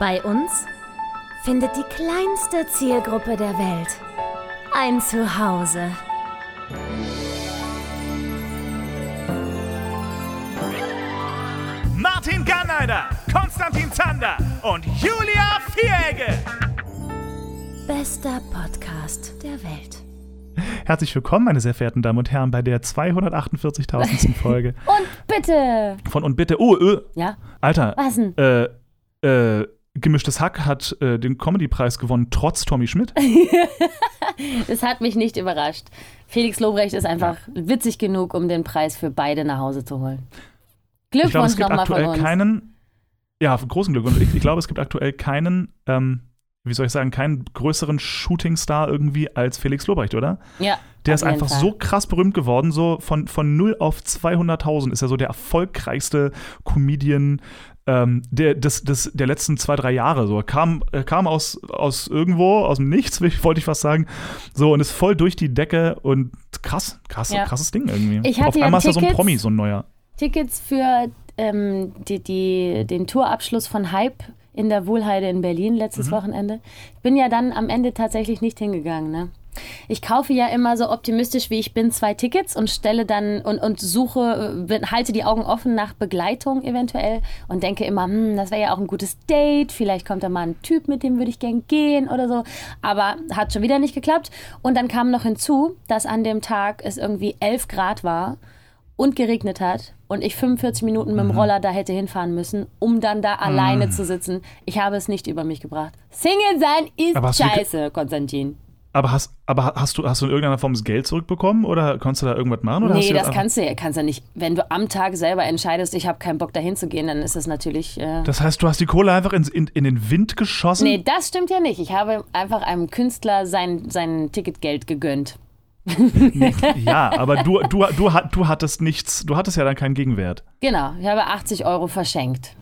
Bei uns findet die kleinste Zielgruppe der Welt ein Zuhause. Martin Garneider, Konstantin Zander und Julia Vieregge. Bester Podcast der Welt. Herzlich willkommen, meine sehr verehrten Damen und Herren, bei der 248.000. Folge Und bitte! von Und bitte. Oh, äh, Ja, Alter. was denn? Äh, äh, Gemischtes Hack hat äh, den Comedy-Preis gewonnen, trotz Tommy Schmidt. Das hat mich nicht überrascht. Felix Lobrecht ist einfach witzig genug, um den Preis für beide nach Hause zu holen. Glückwunsch es gibt nochmal von aktuell uns. keinen. Ja, großen Glückwunsch. Ich, ich glaube, es gibt aktuell keinen, ähm, wie soll ich sagen, keinen größeren Shootingstar irgendwie als Felix Lobrecht, oder? Ja, Der ist einfach Fall. so krass berühmt geworden, so von, von 0 auf 200.000 ist er so der erfolgreichste Comedian ähm, der, des, des, der letzten zwei, drei Jahre. So. Er kam, er kam aus, aus irgendwo, aus dem Nichts, wollte ich fast sagen. So, und ist voll durch die Decke und krass, krass, Ja. krasses Ding irgendwie. Ich hatte auf einmal ist er so ein Tickets. Promi, so ein neuer. Tickets für ähm, die, die, den Tourabschluss von Hype in der Wohlheide in Berlin letztes Mhm. Wochenende. Ich bin ja dann am Ende tatsächlich nicht hingegangen. Ne? Ich kaufe ja immer so optimistisch wie ich bin zwei Tickets und stelle dann und, und suche, äh, halte die Augen offen nach Begleitung eventuell und denke immer, hm, das wäre ja auch ein gutes Date, vielleicht kommt da mal ein Typ, mit dem würde ich gern gehen oder so. Aber hat schon wieder nicht geklappt. Und dann kam noch hinzu, dass an dem Tag es irgendwie 11 Grad war und geregnet hat und ich 45 Minuten mit dem Roller da hätte hinfahren müssen, um dann da alleine zu sitzen. Ich habe es nicht über mich gebracht. Single sein ist scheiße, Konstantin. Aber hast, aber hast du, hast du in irgendeiner Form das Geld zurückbekommen oder konntest du da irgendwas machen? Oder Nee, du das kannst du ja kannst ja nicht. Wenn du am Tag selber entscheidest, ich habe keinen Bock dahin zu gehen, dann ist das natürlich. Äh, Das heißt, du hast die Kohle einfach ins, in, in den Wind geschossen? nee, das stimmt ja nicht. Ich habe einfach einem Künstler sein, sein Ticketgeld gegönnt. Ja, aber du, du, du, du hattest nichts, du hattest ja dann keinen Gegenwert. Genau, ich habe 80 Euro verschenkt.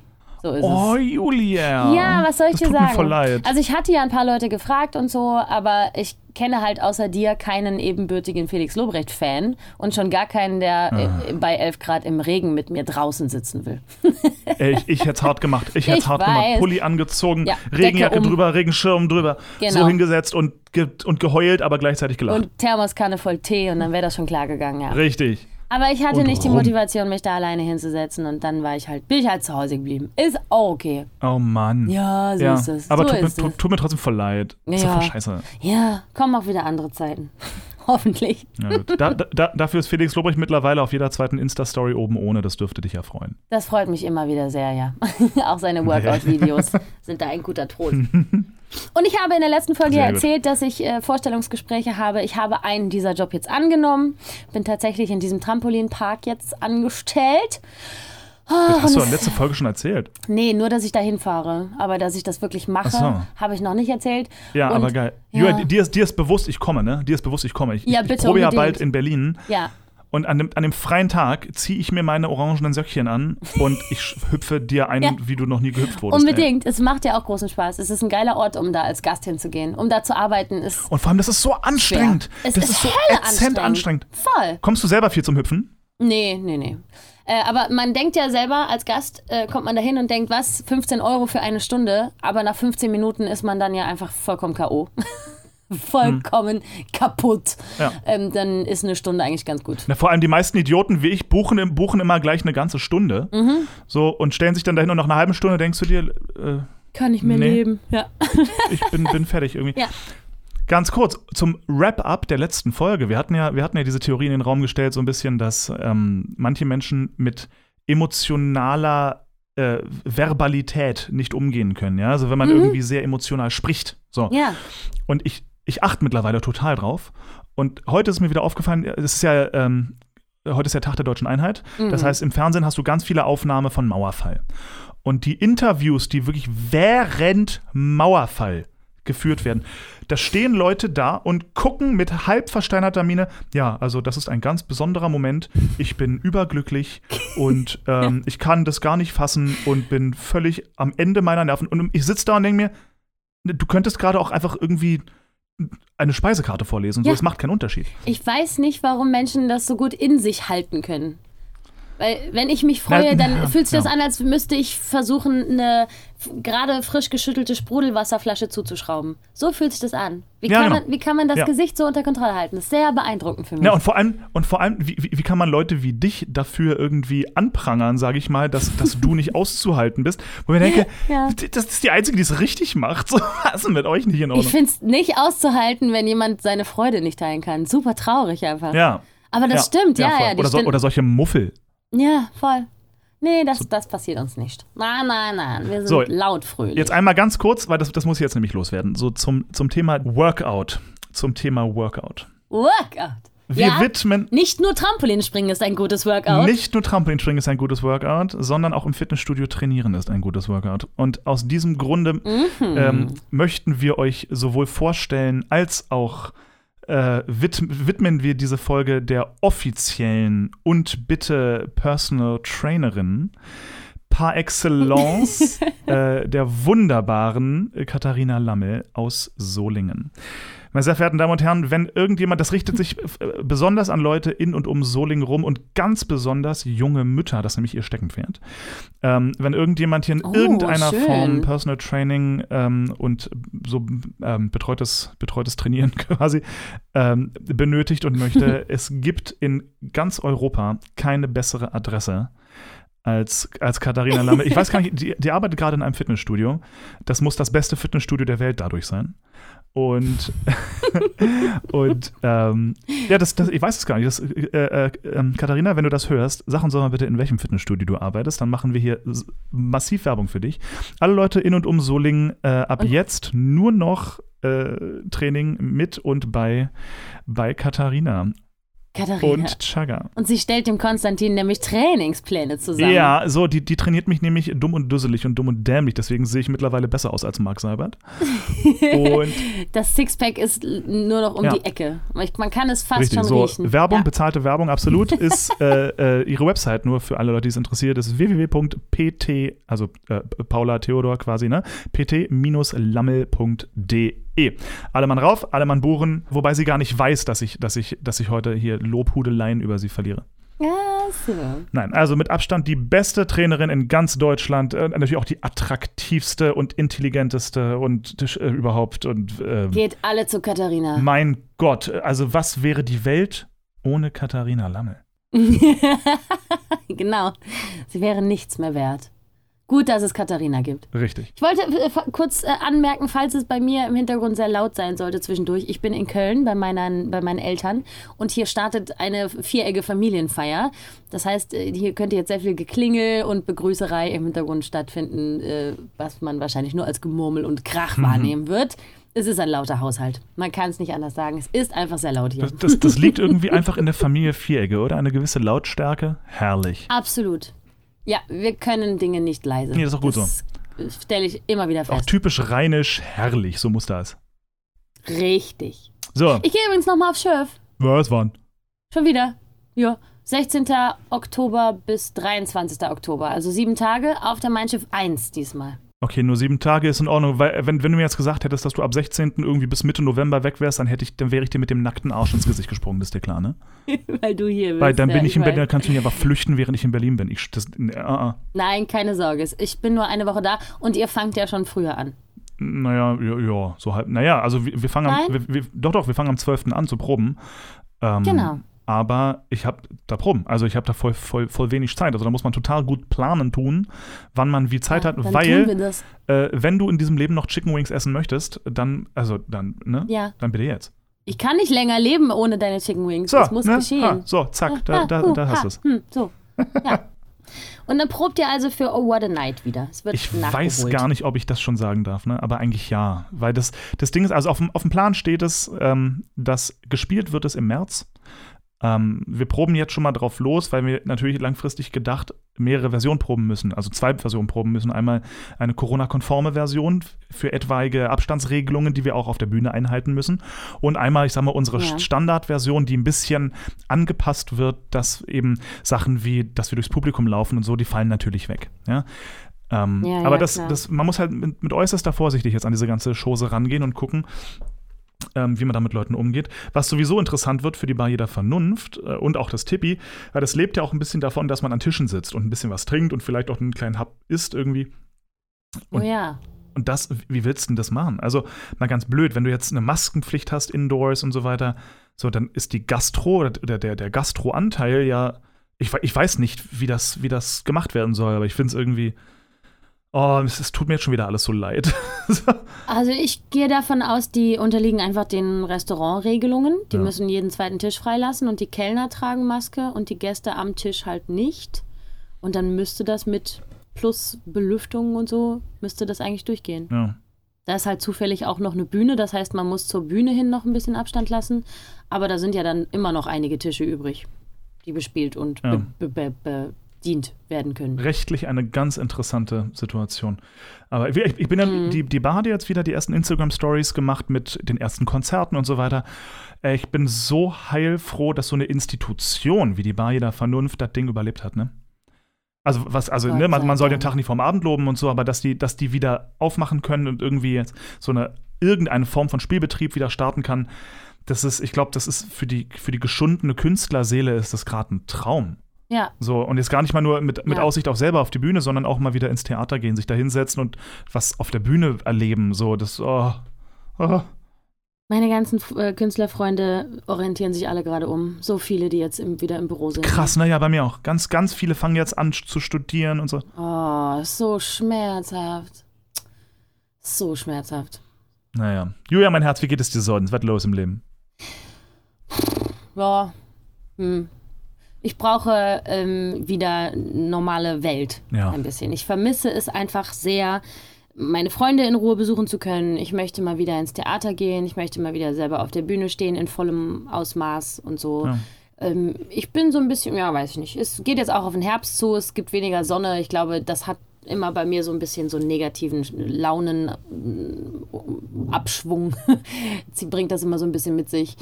So ist Oh, es. Julia. Ja, was soll ich das dir tut sagen? Mir voll leid. Also ich hatte ja ein paar Leute gefragt und so, aber ich kenne halt außer dir keinen ebenbürtigen Felix Lobrecht-Fan und schon gar keinen, der Ah. äh, bei 11 Grad im Regen mit mir draußen sitzen will. Ey, ich, ich hätte es hart gemacht. Ich hätte es hart weiß. gemacht. Pulli angezogen, Ja, Regenjacke um. drüber, Regenschirm drüber. Genau. So hingesetzt und, ge und geheult, aber gleichzeitig gelacht. Und Thermoskanne voll Tee und dann wäre das schon klar gegangen, ja. Richtig. Aber ich hatte Und nicht die. Motivation, mich da alleine hinzusetzen und dann war ich halt, bin ich halt zu Hause geblieben. Ist auch okay. Oh Mann. Ja, so Ja, ist es. aber so tut, mir, tut, tut mir trotzdem voll leid. Ist doch Ja. voll scheiße. Ja, kommen auch wieder andere Zeiten. Hoffentlich. Ja, da, da, dafür ist Felix Lobrecht mittlerweile auf jeder zweiten Insta-Story oben ohne. Das dürfte dich ja freuen. Das freut mich immer wieder sehr, ja. Auch seine Workout-Videos sind da ein guter Trost. Und ich habe in der letzten Folge ja erzählt, dass ich äh, Vorstellungsgespräche habe. Ich habe einen dieser Job jetzt angenommen. Bin tatsächlich in diesem Trampolinpark jetzt angestellt. Das hast du in letzte Folge schon erzählt. Nee, nur, dass ich da hinfahre. Aber dass ich das wirklich mache, Ach so. habe ich noch nicht erzählt. Ja, Und- aber geil. Ja. Julia, dir, ist, dir ist bewusst, ich komme, ne? Dir ist bewusst, ich komme. Ich, Ja, bitte, ich probe ja bald in Berlin. Ja, Und an dem, an dem freien Tag ziehe ich mir meine orangenen Söckchen an und ich hüpfe dir ein, Ja. wie du noch nie gehüpft wurdest. Ey. unbedingt. Es macht ja auch großen Spaß. Es ist ein geiler Ort, um da als Gast hinzugehen. Um da zu arbeiten ist Und vor allem, das ist so anstrengend. Es das ist ist, so ätzend anstrengend. Voll. Kommst du selber viel zum Hüpfen? Nee, nee, nee. Äh, aber man denkt ja selber, als Gast äh, kommt man da hin und denkt, was, 15 Euro für eine Stunde, aber nach 15 Minuten ist man dann ja einfach vollkommen K.O. vollkommen kaputt. Ja. Ähm, dann ist eine Stunde eigentlich ganz gut. Na, vor allem die meisten Idioten wie ich buchen, buchen immer gleich eine ganze Stunde. Mhm. So, und stellen sich dann dahin und nach einer halben Stunde denkst du dir, äh, Kann ich mir Nee. leben. Ja. ich bin, bin fertig irgendwie. Ja. Ganz kurz zum Wrap-up der letzten Folge. Wir hatten ja, wir hatten ja diese Theorie in den Raum gestellt, so ein bisschen, dass ähm, manche Menschen mit emotionaler äh, Verbalität nicht umgehen können. Ja? Also wenn man irgendwie sehr emotional spricht. So. Mhm. ja. Und ich, ich achte mittlerweile total drauf. Und heute ist mir wieder aufgefallen, es ist ja, ähm, heute ist ja Tag der deutschen Einheit. Das heißt, im Fernsehen hast du ganz viele Aufnahmen von Mauerfall. Und die Interviews, die wirklich während Mauerfall geführt werden, da stehen Leute da und gucken mit halb versteinerter Miene, ja, also das ist ein ganz besonderer Moment. Ich bin überglücklich und ähm, ich kann das gar nicht fassen und bin völlig am Ende meiner Nerven. Und ich sitze da und denke mir, du könntest gerade auch einfach irgendwie eine Speisekarte vorlesen. So, Ja. es macht keinen Unterschied. Ich weiß nicht, warum Menschen das so gut in sich halten können. Weil wenn ich mich freue, Na, dann ja, fühlt sich das ja. an, als müsste ich versuchen, eine gerade frisch geschüttelte Sprudelwasserflasche zuzuschrauben. So fühlt sich das an. Wie, Ja, kann, genau. man, wie kann man das Ja. Gesicht so unter Kontrolle halten? Das ist sehr beeindruckend für mich. Ja, und vor allem, und vor allem wie, wie, kann man Leute wie dich dafür irgendwie anprangern, sage ich mal, dass, dass du nicht auszuhalten bist? Wo ich denke, Ja. das ist die Einzige, die es richtig macht. So, was ist mit euch nicht in Ordnung? ich finde es nicht auszuhalten, wenn jemand seine Freude nicht teilen kann. Super traurig einfach. ja. Aber das stimmt, ja, ja. die oder, so, oder solche Muffel. Ja, voll. Nee, das, das passiert uns nicht. Nein, nein, nein. Wir sind So, laut fröhlich. Jetzt einmal ganz kurz, weil das, das muss ich jetzt nämlich loswerden. So zum, zum Thema Workout. Zum Thema Workout. Workout. Wir ja, widmen nicht nur Trampolinspringen ist ein gutes Workout. Nicht nur Trampolinspringen ist ein gutes Workout, sondern auch im Fitnessstudio trainieren ist ein gutes Workout. Und aus diesem Grunde Mhm. ähm, möchten wir euch sowohl vorstellen als auch äh, wid widmen wir diese Folge der offiziellen und bitte Personal Trainerin par excellence äh, der wunderbaren Katharina Lammel aus Solingen. Meine sehr verehrten Damen und Herren, wenn irgendjemand, das richtet sich äh, besonders an Leute in und um Solingen rum und ganz besonders junge Mütter, das ist nämlich ihr Steckenpferd. Ähm, wenn irgendjemand hier in Oh, irgendeiner schön. Form Personal Training ähm, und so ähm, betreutes, betreutes Trainieren quasi ähm, benötigt und möchte, es gibt in ganz Europa keine bessere Adresse als, als Katharina Lamme. Ich weiß gar nicht, die, die arbeitet gerade in einem Fitnessstudio. Das muss das beste Fitnessstudio der Welt dadurch sein. Und, und ähm, ja, das, das, ich weiß es gar nicht. Das, äh, äh, ähm, Katharina, wenn du das hörst, sag uns doch mal bitte, in welchem Fitnessstudio du arbeitest. Dann machen wir hier massiv Werbung für dich. Alle Leute in und um Solingen, äh, ab jetzt nur noch äh, Training mit und bei, bei Katharina Katharina. und Chaga. Und sie stellt dem Konstantin nämlich Trainingspläne zusammen. Ja, so, die, die trainiert mich nämlich dumm und dusselig und dumm und dämlich. Deswegen sehe ich mittlerweile besser aus als Mark Seibert. und Das Sixpack ist nur noch um Ja. die Ecke. Man kann es fast richtig, schon so, riechen. Werbung, Ja. bezahlte Werbung, absolut, ist äh, äh, ihre Website nur für alle Leute, die es interessiert, ist www.pt, also äh, Paula Theodor quasi, ne? pt-lammel.de. Alle Mann rauf, alle Mann buchen, wobei sie gar nicht weiß, dass ich, dass ich, dass ich heute hier Lobhudeleien über sie verliere. Ja, so. Nein, also mit Abstand die beste Trainerin in ganz Deutschland, äh, natürlich auch die attraktivste und intelligenteste und äh, überhaupt und äh, Geht alle zu Katharina. mein Gott, also was wäre die Welt ohne Katharina Lammel? genau. Sie wäre nichts mehr wert. Gut, dass es Katharina gibt. Richtig. Ich wollte äh, kurz äh, anmerken, falls es bei mir im Hintergrund sehr laut sein sollte zwischendurch. Ich bin in Köln bei, meinen, bei meinen Eltern und hier startet eine viereckige Familienfeier. Das heißt, äh, hier könnte jetzt sehr viel Geklingel und Begrüßerei im Hintergrund stattfinden, äh, was man wahrscheinlich nur als Gemurmel und Krach wahrnehmen wird. Es ist ein lauter Haushalt. Man kann es nicht anders sagen. Es ist einfach sehr laut hier. Das, das, das liegt irgendwie einfach in der Familie Vierecke, oder? Eine gewisse Lautstärke. Herrlich. Absolut. Ja, wir können Dinge nicht leise. Nee, das ist auch gut das stelle ich immer wieder Auch fest. typisch rheinisch, herrlich, so muss das. Richtig. So, Ich gehe übrigens nochmal auf Schiff. was waren? Schon wieder. Ja. 16. Oktober bis 23. Oktober. Also sieben Tage auf der Mein Schiff 1 diesmal. Okay, nur sieben Tage ist in Ordnung, weil wenn, wenn du mir jetzt gesagt hättest, dass du ab 16. irgendwie bis Mitte November weg wärst, dann hätte ich, dann wäre ich dir mit dem nackten Arsch ins Gesicht gesprungen, ist dir klar, ne? Weil du hier bist. Weil dann ja, bin ich in weiß. Berlin, dann kannst du mich einfach flüchten, während ich in Berlin bin. Ich, das, äh, äh. Nein, keine Sorge. Ich bin nur eine Woche da und ihr fangt ja schon früher an. Naja, ja, ja, so halb. Naja, also wir, wir fangen am, Nein? wir, wir, doch, doch, wir fangen am 12. an zu proben. Ähm, Genau. Aber ich habe da Proben. Also ich habe da voll, voll, voll wenig Zeit. Also da muss man total gut planen tun, wann man wie Zeit Ja, hat, weil äh, wenn du in diesem Leben noch Chicken Wings essen möchtest, dann, also dann, ne? Ja. Dann bitte jetzt. Ich kann nicht länger leben ohne deine Chicken Wings. So, das muss ne? geschehen. Ha, so, zack, da, Ah, da, hu, da hast ha, du es. Hm, so. Ja. Und dann probt ihr also für Oh What a Night wieder. Ich weiß gar nicht, ob ich das schon sagen darf, ne? aber eigentlich ja. Weil das, das Ding ist, also auf dem, auf dem Plan steht es, ähm, dass gespielt wird es im März. Ähm, wir proben jetzt schon mal drauf los, weil wir natürlich langfristig gedacht mehrere Versionen proben müssen, also zwei Versionen proben müssen. Einmal eine Corona-konforme Version für etwaige Abstandsregelungen, die wir auch auf der Bühne einhalten müssen. Und einmal, ich sag mal, unsere Ja. Standardversion, die ein bisschen angepasst wird, dass eben Sachen wie, dass wir durchs Publikum laufen und so, die fallen natürlich weg. Ja? Ähm, Ja, aber ja, das, das, man muss halt mit, mit äußerster Vorsichtig jetzt an diese ganze Chose rangehen und gucken, wie man da mit Leuten umgeht. Was sowieso interessant wird für die Bar jeder Vernunft äh, und auch das Tippi, weil das lebt ja auch ein bisschen davon, dass man an Tischen sitzt und ein bisschen was trinkt und vielleicht auch einen kleinen Hub isst irgendwie. Und, oh ja. Und das, wie willst du denn das machen? Also, mal ganz blöd, wenn du jetzt eine Maskenpflicht hast, indoors und so weiter, so, dann ist die Gastro oder der, der Gastro-Anteil ja, ich, ich weiß nicht, wie das, wie das gemacht werden soll, aber ich finde es irgendwie, oh, es, tut mir jetzt schon wieder alles so leid. also ich gehe davon aus, die unterliegen einfach den Restaurantregelungen. Die ja. müssen jeden zweiten Tisch freilassen und die Kellner tragen Maske und die Gäste am Tisch halt nicht. Und dann müsste das mit plus Belüftung und so, müsste das eigentlich durchgehen. Ja. Da ist halt zufällig auch noch eine Bühne, das heißt, man muss zur Bühne hin noch ein bisschen Abstand lassen. Aber da sind ja dann immer noch einige Tische übrig, die bespielt und ja. be be be bedient werden können. Rechtlich eine ganz interessante Situation. Aber ich, ich bin ja, mhm. die, die Bar hat jetzt wieder die ersten Instagram-Stories gemacht mit den ersten Konzerten und so weiter. Äh, ich bin so heilfroh, dass so eine Institution wie die Bar jeder Vernunft das Ding überlebt hat, ne? Also, was, also, ne, man, man soll den Tag nicht vom Abend loben und so, aber dass die, dass die wieder aufmachen können und irgendwie jetzt so eine irgendeine Form von Spielbetrieb wieder starten kann, das ist, ich glaube, das ist für die, für die geschundene Künstlerseele ist das gerade ein Traum. Ja. So, und jetzt gar nicht mal nur mit, mit ja. Aussicht auf selber auf die Bühne, sondern auch mal wieder ins Theater gehen, sich da hinsetzen und was auf der Bühne erleben. So, das, oh, oh. Meine ganzen äh, Künstlerfreunde orientieren sich alle gerade um. So viele, die jetzt im, wieder im Büro sind. Krass, naja, bei mir auch. Ganz, ganz viele fangen jetzt an zu studieren und so. Oh, so schmerzhaft. So schmerzhaft. Naja. Julia, mein Herz, wie geht es dir so? Was wird los im Leben? Ja, hm. Ich brauche ähm, wieder normale Welt. Ja. Ein bisschen. Ich vermisse es einfach sehr meine Freunde in Ruhe besuchen zu können. Ich möchte mal wieder ins Theater gehen. Ich möchte mal wieder selber auf der Bühne stehen in vollem Ausmaß und so. Ja. Ähm, ich bin so ein bisschen, ja, weiß ich nicht. Es geht jetzt auch auf den Herbst zu. Es gibt weniger Sonne. Ich glaube, das hat immer bei mir so ein bisschen so einen negativen Launenabschwung. Sie bringt das immer so ein bisschen mit sich.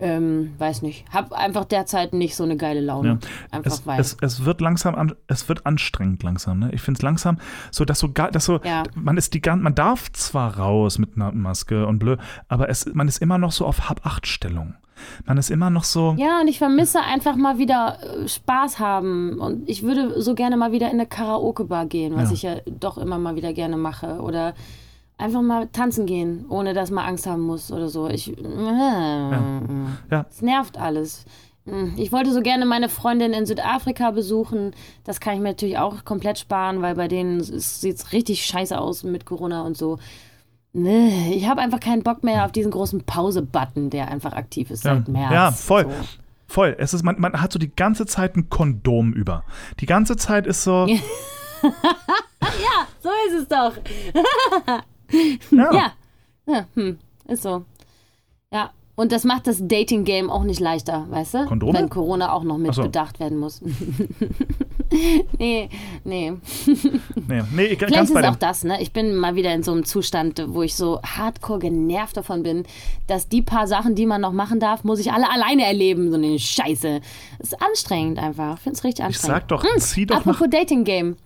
Ähm, weiß nicht. Hab einfach derzeit nicht so eine geile Laune. Ja. Einfach es, weil. Es, es, wird langsam, an, es wird anstrengend langsam. Ne? Ich finde es langsam so, dass so, dass so, ja. man ist die man darf zwar raus mit einer Maske und blöd, aber es, man ist immer noch so auf Hab-Acht-Stellung. Man ist immer noch so. Ja, und ich vermisse einfach mal wieder äh, Spaß haben. Und ich würde so gerne mal wieder in eine Karaoke-Bar gehen, was ja. ich ja doch immer mal wieder gerne mache. Oder einfach mal tanzen gehen, ohne dass man Angst haben muss oder so. Ich, äh, ja. ja. Es nervt alles. Hm, ich wollte so gerne meine Freundin in Südafrika besuchen. Das kann ich mir natürlich auch komplett sparen, weil bei denen sieht es richtig scheiße aus mit Corona und so. Nee, ich habe einfach keinen Bock mehr auf diesen großen Pause-Button, der einfach aktiv ist ja. seit März. Ja, voll. So. Voll. Es ist, man, man hat so die ganze Zeit ein Kondom über. Die ganze Zeit ist so. ja, so ist es doch. Ja. ja. ja hm. Ist so. Ja. Und das macht das Dating-Game auch nicht leichter, weißt du? Kondome? Wenn Corona auch noch mit so. bedacht werden muss. nee, nee. nee, nee ich, Vielleicht ist es auch das, ne? Ich bin mal wieder in so einem Zustand, wo ich so hardcore genervt davon bin, dass die paar Sachen, die man noch machen darf, muss ich alle alleine erleben. So eine Scheiße. Das ist anstrengend einfach. Ich finde es richtig anstrengend. Ich sag doch, hm, zieh doch Apropos Dating-Game.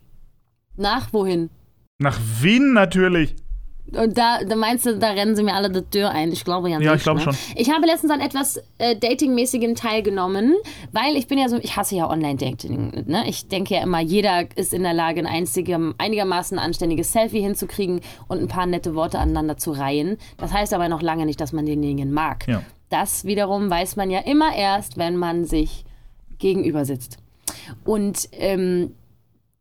Nach wohin? Nach Wien natürlich. Und da, da meinst du, da rennen sie mir alle die Tür ein? Ich glaube ja nicht. Ja, ich glaube ne? schon. Ich habe letztens an etwas äh, Datingmäßigem teilgenommen, weil ich bin ja so, ich hasse ja Online-Dating. Ne? Ich denke ja immer, jeder ist in der Lage, ein einzigem, einigermaßen anständiges Selfie hinzukriegen und ein paar nette Worte aneinander zu reihen. Das heißt aber noch lange nicht, dass man denjenigen mag. Ja. Das wiederum weiß man ja immer erst, wenn man sich gegenüber sitzt. Und ähm,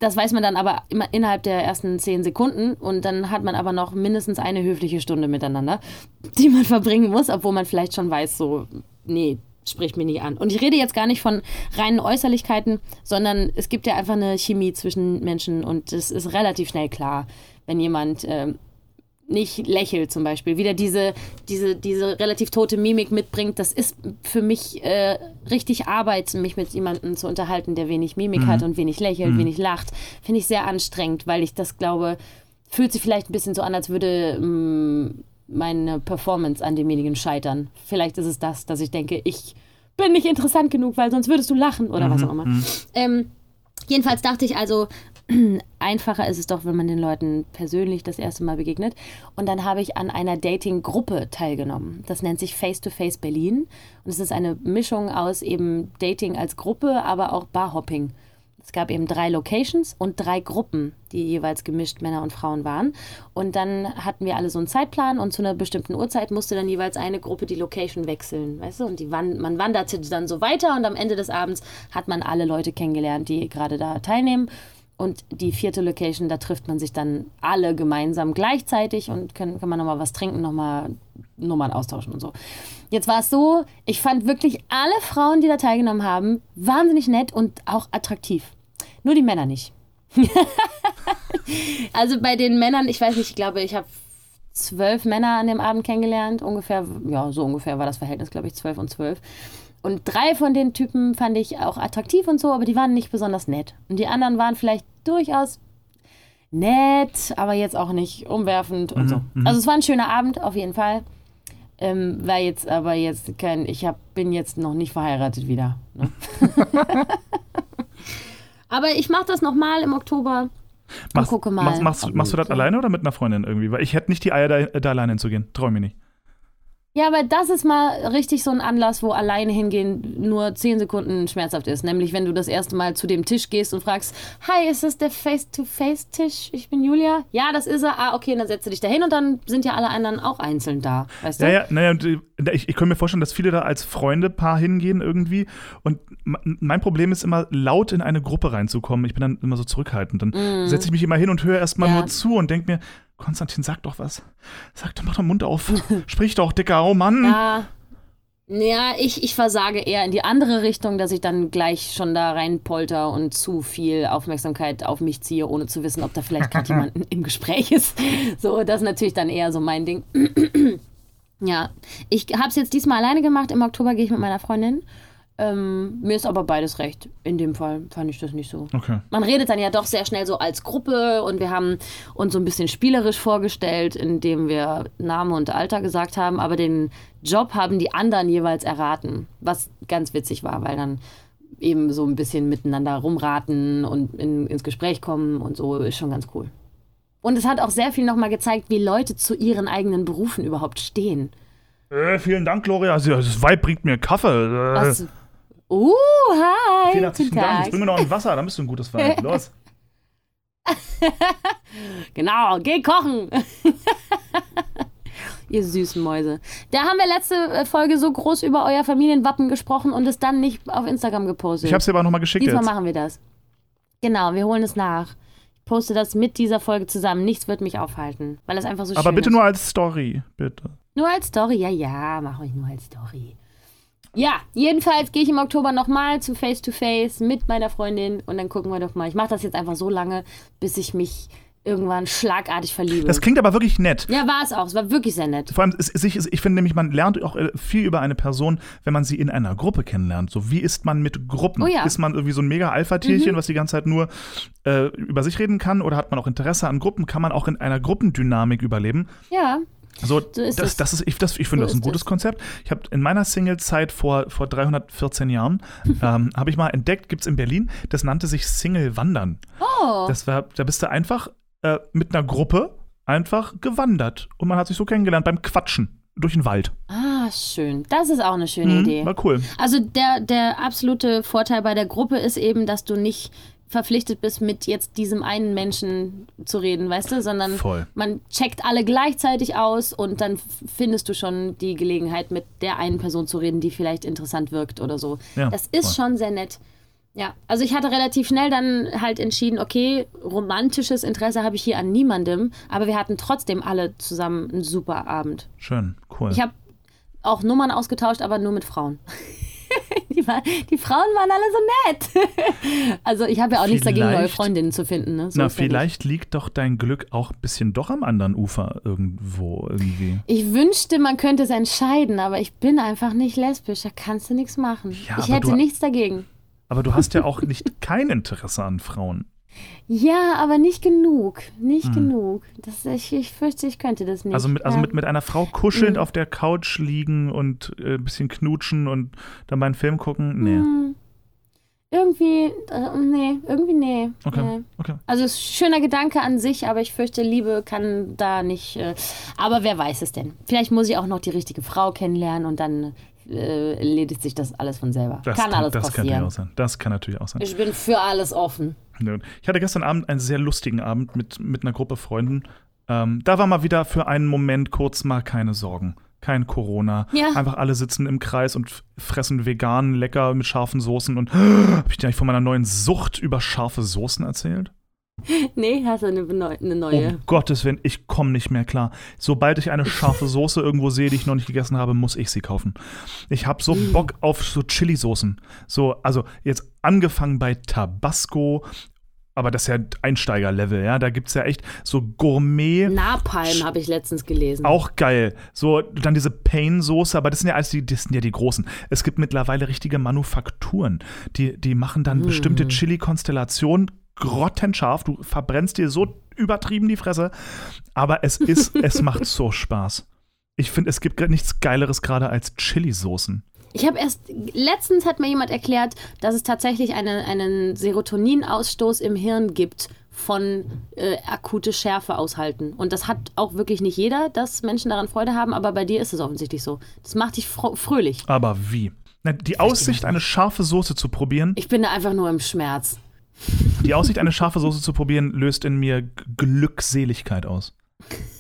das weiß man dann aber immer innerhalb der ersten zehn Sekunden und dann hat man aber noch mindestens eine höfliche Stunde miteinander, die man verbringen muss, obwohl man vielleicht schon weiß, so, nee, spricht mich nicht an. Und ich rede jetzt gar nicht von reinen Äußerlichkeiten, sondern es gibt ja einfach eine Chemie zwischen Menschen und es ist relativ schnell klar, wenn jemand äh, nicht lächelt zum Beispiel, wieder diese, diese, diese relativ tote Mimik mitbringt, das ist für mich äh, richtig Arbeit, mich mit jemandem zu unterhalten, der wenig Mimik mhm. hat und wenig lächelt, mhm. wenig lacht. Finde ich sehr anstrengend, weil ich das glaube, fühlt sich vielleicht ein bisschen so an, als würde mh, mm, meine Performance an demjenigen scheitern. Vielleicht ist es das, dass ich denke, ich bin nicht interessant genug, weil sonst würdest du lachen oder mhm. was auch immer. Mhm. Ähm, jedenfalls dachte ich also, einfacher ist es doch, wenn man den Leuten persönlich das erste Mal begegnet. Und dann habe ich an einer Dating-Gruppe teilgenommen. Das nennt sich Face-to-Face Berlin. Und es ist eine Mischung aus eben Dating als Gruppe, aber auch Barhopping. Es gab eben drei Locations und drei Gruppen, die jeweils gemischt Männer und Frauen waren. Und dann hatten wir alle so einen Zeitplan und zu einer bestimmten Uhrzeit musste dann jeweils eine Gruppe die Location wechseln, weißt du? Und die wan man wanderte dann so weiter und am Ende des Abends hat man alle Leute kennengelernt, die gerade da teilnehmen. Und die vierte Location, da trifft man sich dann alle gemeinsam gleichzeitig und können, kann man nochmal was trinken, nochmal Nummern austauschen und so. Jetzt war es so, ich fand wirklich alle Frauen, die da teilgenommen haben, wahnsinnig nett und auch attraktiv. Nur die Männer nicht. also bei den Männern, ich weiß nicht, ich glaube, ich habe zwölf Männer an dem Abend kennengelernt. Ungefähr, ja, so ungefähr war das Verhältnis, glaube ich, zwölf und zwölf. Und drei von den Typen fand ich auch attraktiv und so, aber die waren nicht besonders nett. Und die anderen waren vielleicht durchaus nett, aber jetzt auch nicht umwerfend und so. Also es war ein schöner Abend, auf jeden Fall. Ähm, war jetzt aber jetzt kein, ich hab, bin jetzt noch nicht verheiratet wieder. Ne? aber ich mache das nochmal im Oktober. Und Machst, gucke mal. machst, machst, machst du das alleine oder mit einer Freundin irgendwie? Weil ich hätte nicht die Eier, da, da alleine hinzugehen. Trau mir nicht. Ja, aber das ist mal richtig so ein Anlass, wo alleine hingehen nur 10 Sekunden schmerzhaft ist. Nämlich, wenn du das erste Mal zu dem Tisch gehst und fragst, Hi, ist das der Face-to-Face-Tisch? Ich bin Julia. Ja, das ist er. Ah, okay, dann setzt du dich da hin und dann sind ja alle anderen auch einzeln da. Weißt du? Ja, ja, naja, und, äh, ich, ich könnte mir vorstellen, dass viele da als Freunde-Paar hingehen irgendwie. Und mein Problem ist immer, laut in eine Gruppe reinzukommen. Ich bin dann immer so zurückhaltend. Dann setze ich mich immer hin und höre erstmal Ja. nur zu und denke mir, Konstantin, sag doch was. Sag doch, mach doch den Mund auf. Sprich doch, Dicker, oh Mann. Ja. Ja, ich, ich versage eher in die andere Richtung, dass ich dann gleich schon da reinpolter und zu viel Aufmerksamkeit auf mich ziehe, ohne zu wissen, ob da vielleicht gerade jemand im Gespräch ist. So, das ist natürlich dann eher so mein Ding. ja, ich habe es jetzt diesmal alleine gemacht. Im Oktober gehe ich mit meiner Freundin. Ähm, mir ist aber beides recht. In dem Fall fand ich das nicht so. Okay. Man redet dann ja doch sehr schnell so als Gruppe und wir haben uns so ein bisschen spielerisch vorgestellt, indem wir Name und Alter gesagt haben, aber den Job haben die anderen jeweils erraten, was ganz witzig war, weil dann eben so ein bisschen miteinander rumraten und in, ins Gespräch kommen und so ist schon ganz cool. Und es hat auch sehr viel nochmal gezeigt, wie Leute zu ihren eigenen Berufen überhaupt stehen. Äh, vielen Dank, Gloria. Also, Das Weib bringt mir Kaffee. Äh, Was? Uh, hi! vielen herzlichen guten Dank. Jetzt bring mir noch ein Wasser, dann bist du ein gutes Weib. Los. Genau, geh kochen. Ihr süßen Mäuse. Da haben wir letzte äh, Folge so groß über euer Familienwappen gesprochen und es dann nicht auf Instagram gepostet. Ich hab's dir aber nochmal geschickt Diesmal jetzt. machen wir das. Genau, wir holen es nach. Ich poste das mit dieser Folge zusammen. Nichts wird mich aufhalten, weil es einfach so Aber schön bitte ist. nur als Story, bitte. Nur als Story, ja, ja, mache ich nur als Story. Ja, jedenfalls gehe ich im Oktober nochmal zu Face to Face mit meiner Freundin und dann gucken wir doch mal. Ich mache das jetzt einfach so lange, bis ich mich irgendwann schlagartig verliebe. Das klingt aber wirklich nett. ja, war es auch. Es war wirklich sehr nett. Vor allem, es, es, ich, ich finde nämlich, man lernt auch äh, viel über eine Person, wenn man sie in einer Gruppe kennenlernt. So, wie ist man mit Gruppen? Oh ja. Mhm. Ist man irgendwie so ein mega Alpha-Tierchen, was die ganze Zeit nur äh, über sich reden kann? Oder hat man auch Interesse an Gruppen? Kann man auch in einer Gruppendynamik überleben? Ja, So, ist es. das, das ist, ich, das, ich finde So das ein ist gutes es. Konzept. Ich habe in meiner Single-Zeit vor, vor 314 Jahren, ähm, habe ich mal entdeckt, gibt es in Berlin, das nannte sich Single-Wandern. Oh, Das war, da bist du einfach äh, mit einer Gruppe einfach gewandert. Und man hat sich so kennengelernt beim Quatschen durch den Wald. ah, schön. Das ist auch eine schöne Mhm, Idee. War cool. Also der, der absolute Vorteil bei der Gruppe ist eben, dass du nicht verpflichtet bist, mit jetzt diesem einen Menschen zu reden, weißt du, sondern Voll. man checkt alle gleichzeitig aus und dann findest du schon die Gelegenheit, mit der einen Person zu reden, die vielleicht interessant wirkt oder so. Ja, das ist voll. schon sehr nett. Ja, also ich hatte relativ schnell dann halt entschieden, okay, romantisches Interesse habe ich hier an niemandem, aber wir hatten trotzdem alle zusammen einen super Abend. Schön, cool. Ich habe auch Nummern ausgetauscht, aber nur mit Frauen. Die, war, die Frauen waren alle so nett. Also ich habe ja auch nichts dagegen, neue Vielleicht- Freundinnen zu finden. Ne? So Na, ist ja vielleicht liegt doch dein Glück auch ein bisschen doch am anderen Ufer irgendwo irgendwie. Ich wünschte, man könnte es entscheiden, aber ich bin einfach nicht lesbisch. Da kannst du nichts machen. Ja, ich hätte du- nichts dagegen. Aber du hast ja auch nicht kein Interesse an Frauen. Ja, aber nicht genug. Nicht genug. Das, ich, ich fürchte, ich könnte das nicht. Also mit, also mit, mit einer Frau kuschelnd Mhm. auf der Couch liegen und äh, ein bisschen knutschen und dann mal einen Film gucken. Nee. Hm. Irgendwie, äh, nee, irgendwie nee. Okay, nee. okay. Also es ist ein schöner Gedanke an sich, aber ich fürchte, Liebe kann da nicht. Äh, aber wer weiß es denn? Vielleicht muss ich auch noch die richtige Frau kennenlernen und dann äh, erledigt sich das alles von selber. Das kann, alles das kann passieren. natürlich auch sein. Das kann natürlich auch sein. ich bin für alles offen. Ich hatte gestern Abend einen sehr lustigen Abend mit, mit einer Gruppe Freunden. Ähm, da war mal wieder für einen Moment kurz mal keine Sorgen. Kein Corona. Ja. Einfach alle sitzen im Kreis und fressen vegan, lecker mit scharfen Soßen. Und habe ich dir eigentlich von meiner neuen Sucht über scharfe Soßen erzählt? Nee, hast du eine, eine Um neue. Gottes Willen, ich komme nicht mehr klar. Sobald ich eine scharfe Soße irgendwo sehe, die ich noch nicht gegessen habe, muss ich sie kaufen. Ich habe so Bock auf so Chili-Soßen. So, also jetzt angefangen bei Tabasco, aber das ist ja Einsteiger-Level, ja. Da gibt es ja echt so Gourmet. Napalm habe ich letztens gelesen. Auch geil. So, dann diese Pain-Soße, aber das sind ja alles die, das sind ja die großen. Es gibt mittlerweile richtige Manufakturen. Die, die machen dann bestimmte Chili-Konstellationen grottenscharf. Du verbrennst dir so übertrieben die Fresse. Aber es ist, es macht so Spaß. Ich finde, es gibt nichts Geileres gerade als Chili-Soßen. Ich habe erst, letztens hat mir jemand erklärt, dass es tatsächlich eine, einen Serotoninausstoß im Hirn gibt von äh, akute Schärfe aushalten. Und das hat auch wirklich nicht jeder, dass Menschen daran Freude haben, aber bei dir ist es offensichtlich so. Das macht dich fröhlich. Aber wie? Na, die Aussicht, eine scharfe Soße zu probieren, Ich bin da einfach nur im Schmerz. Die Aussicht, eine scharfe Soße zu probieren, löst in mir Glückseligkeit aus.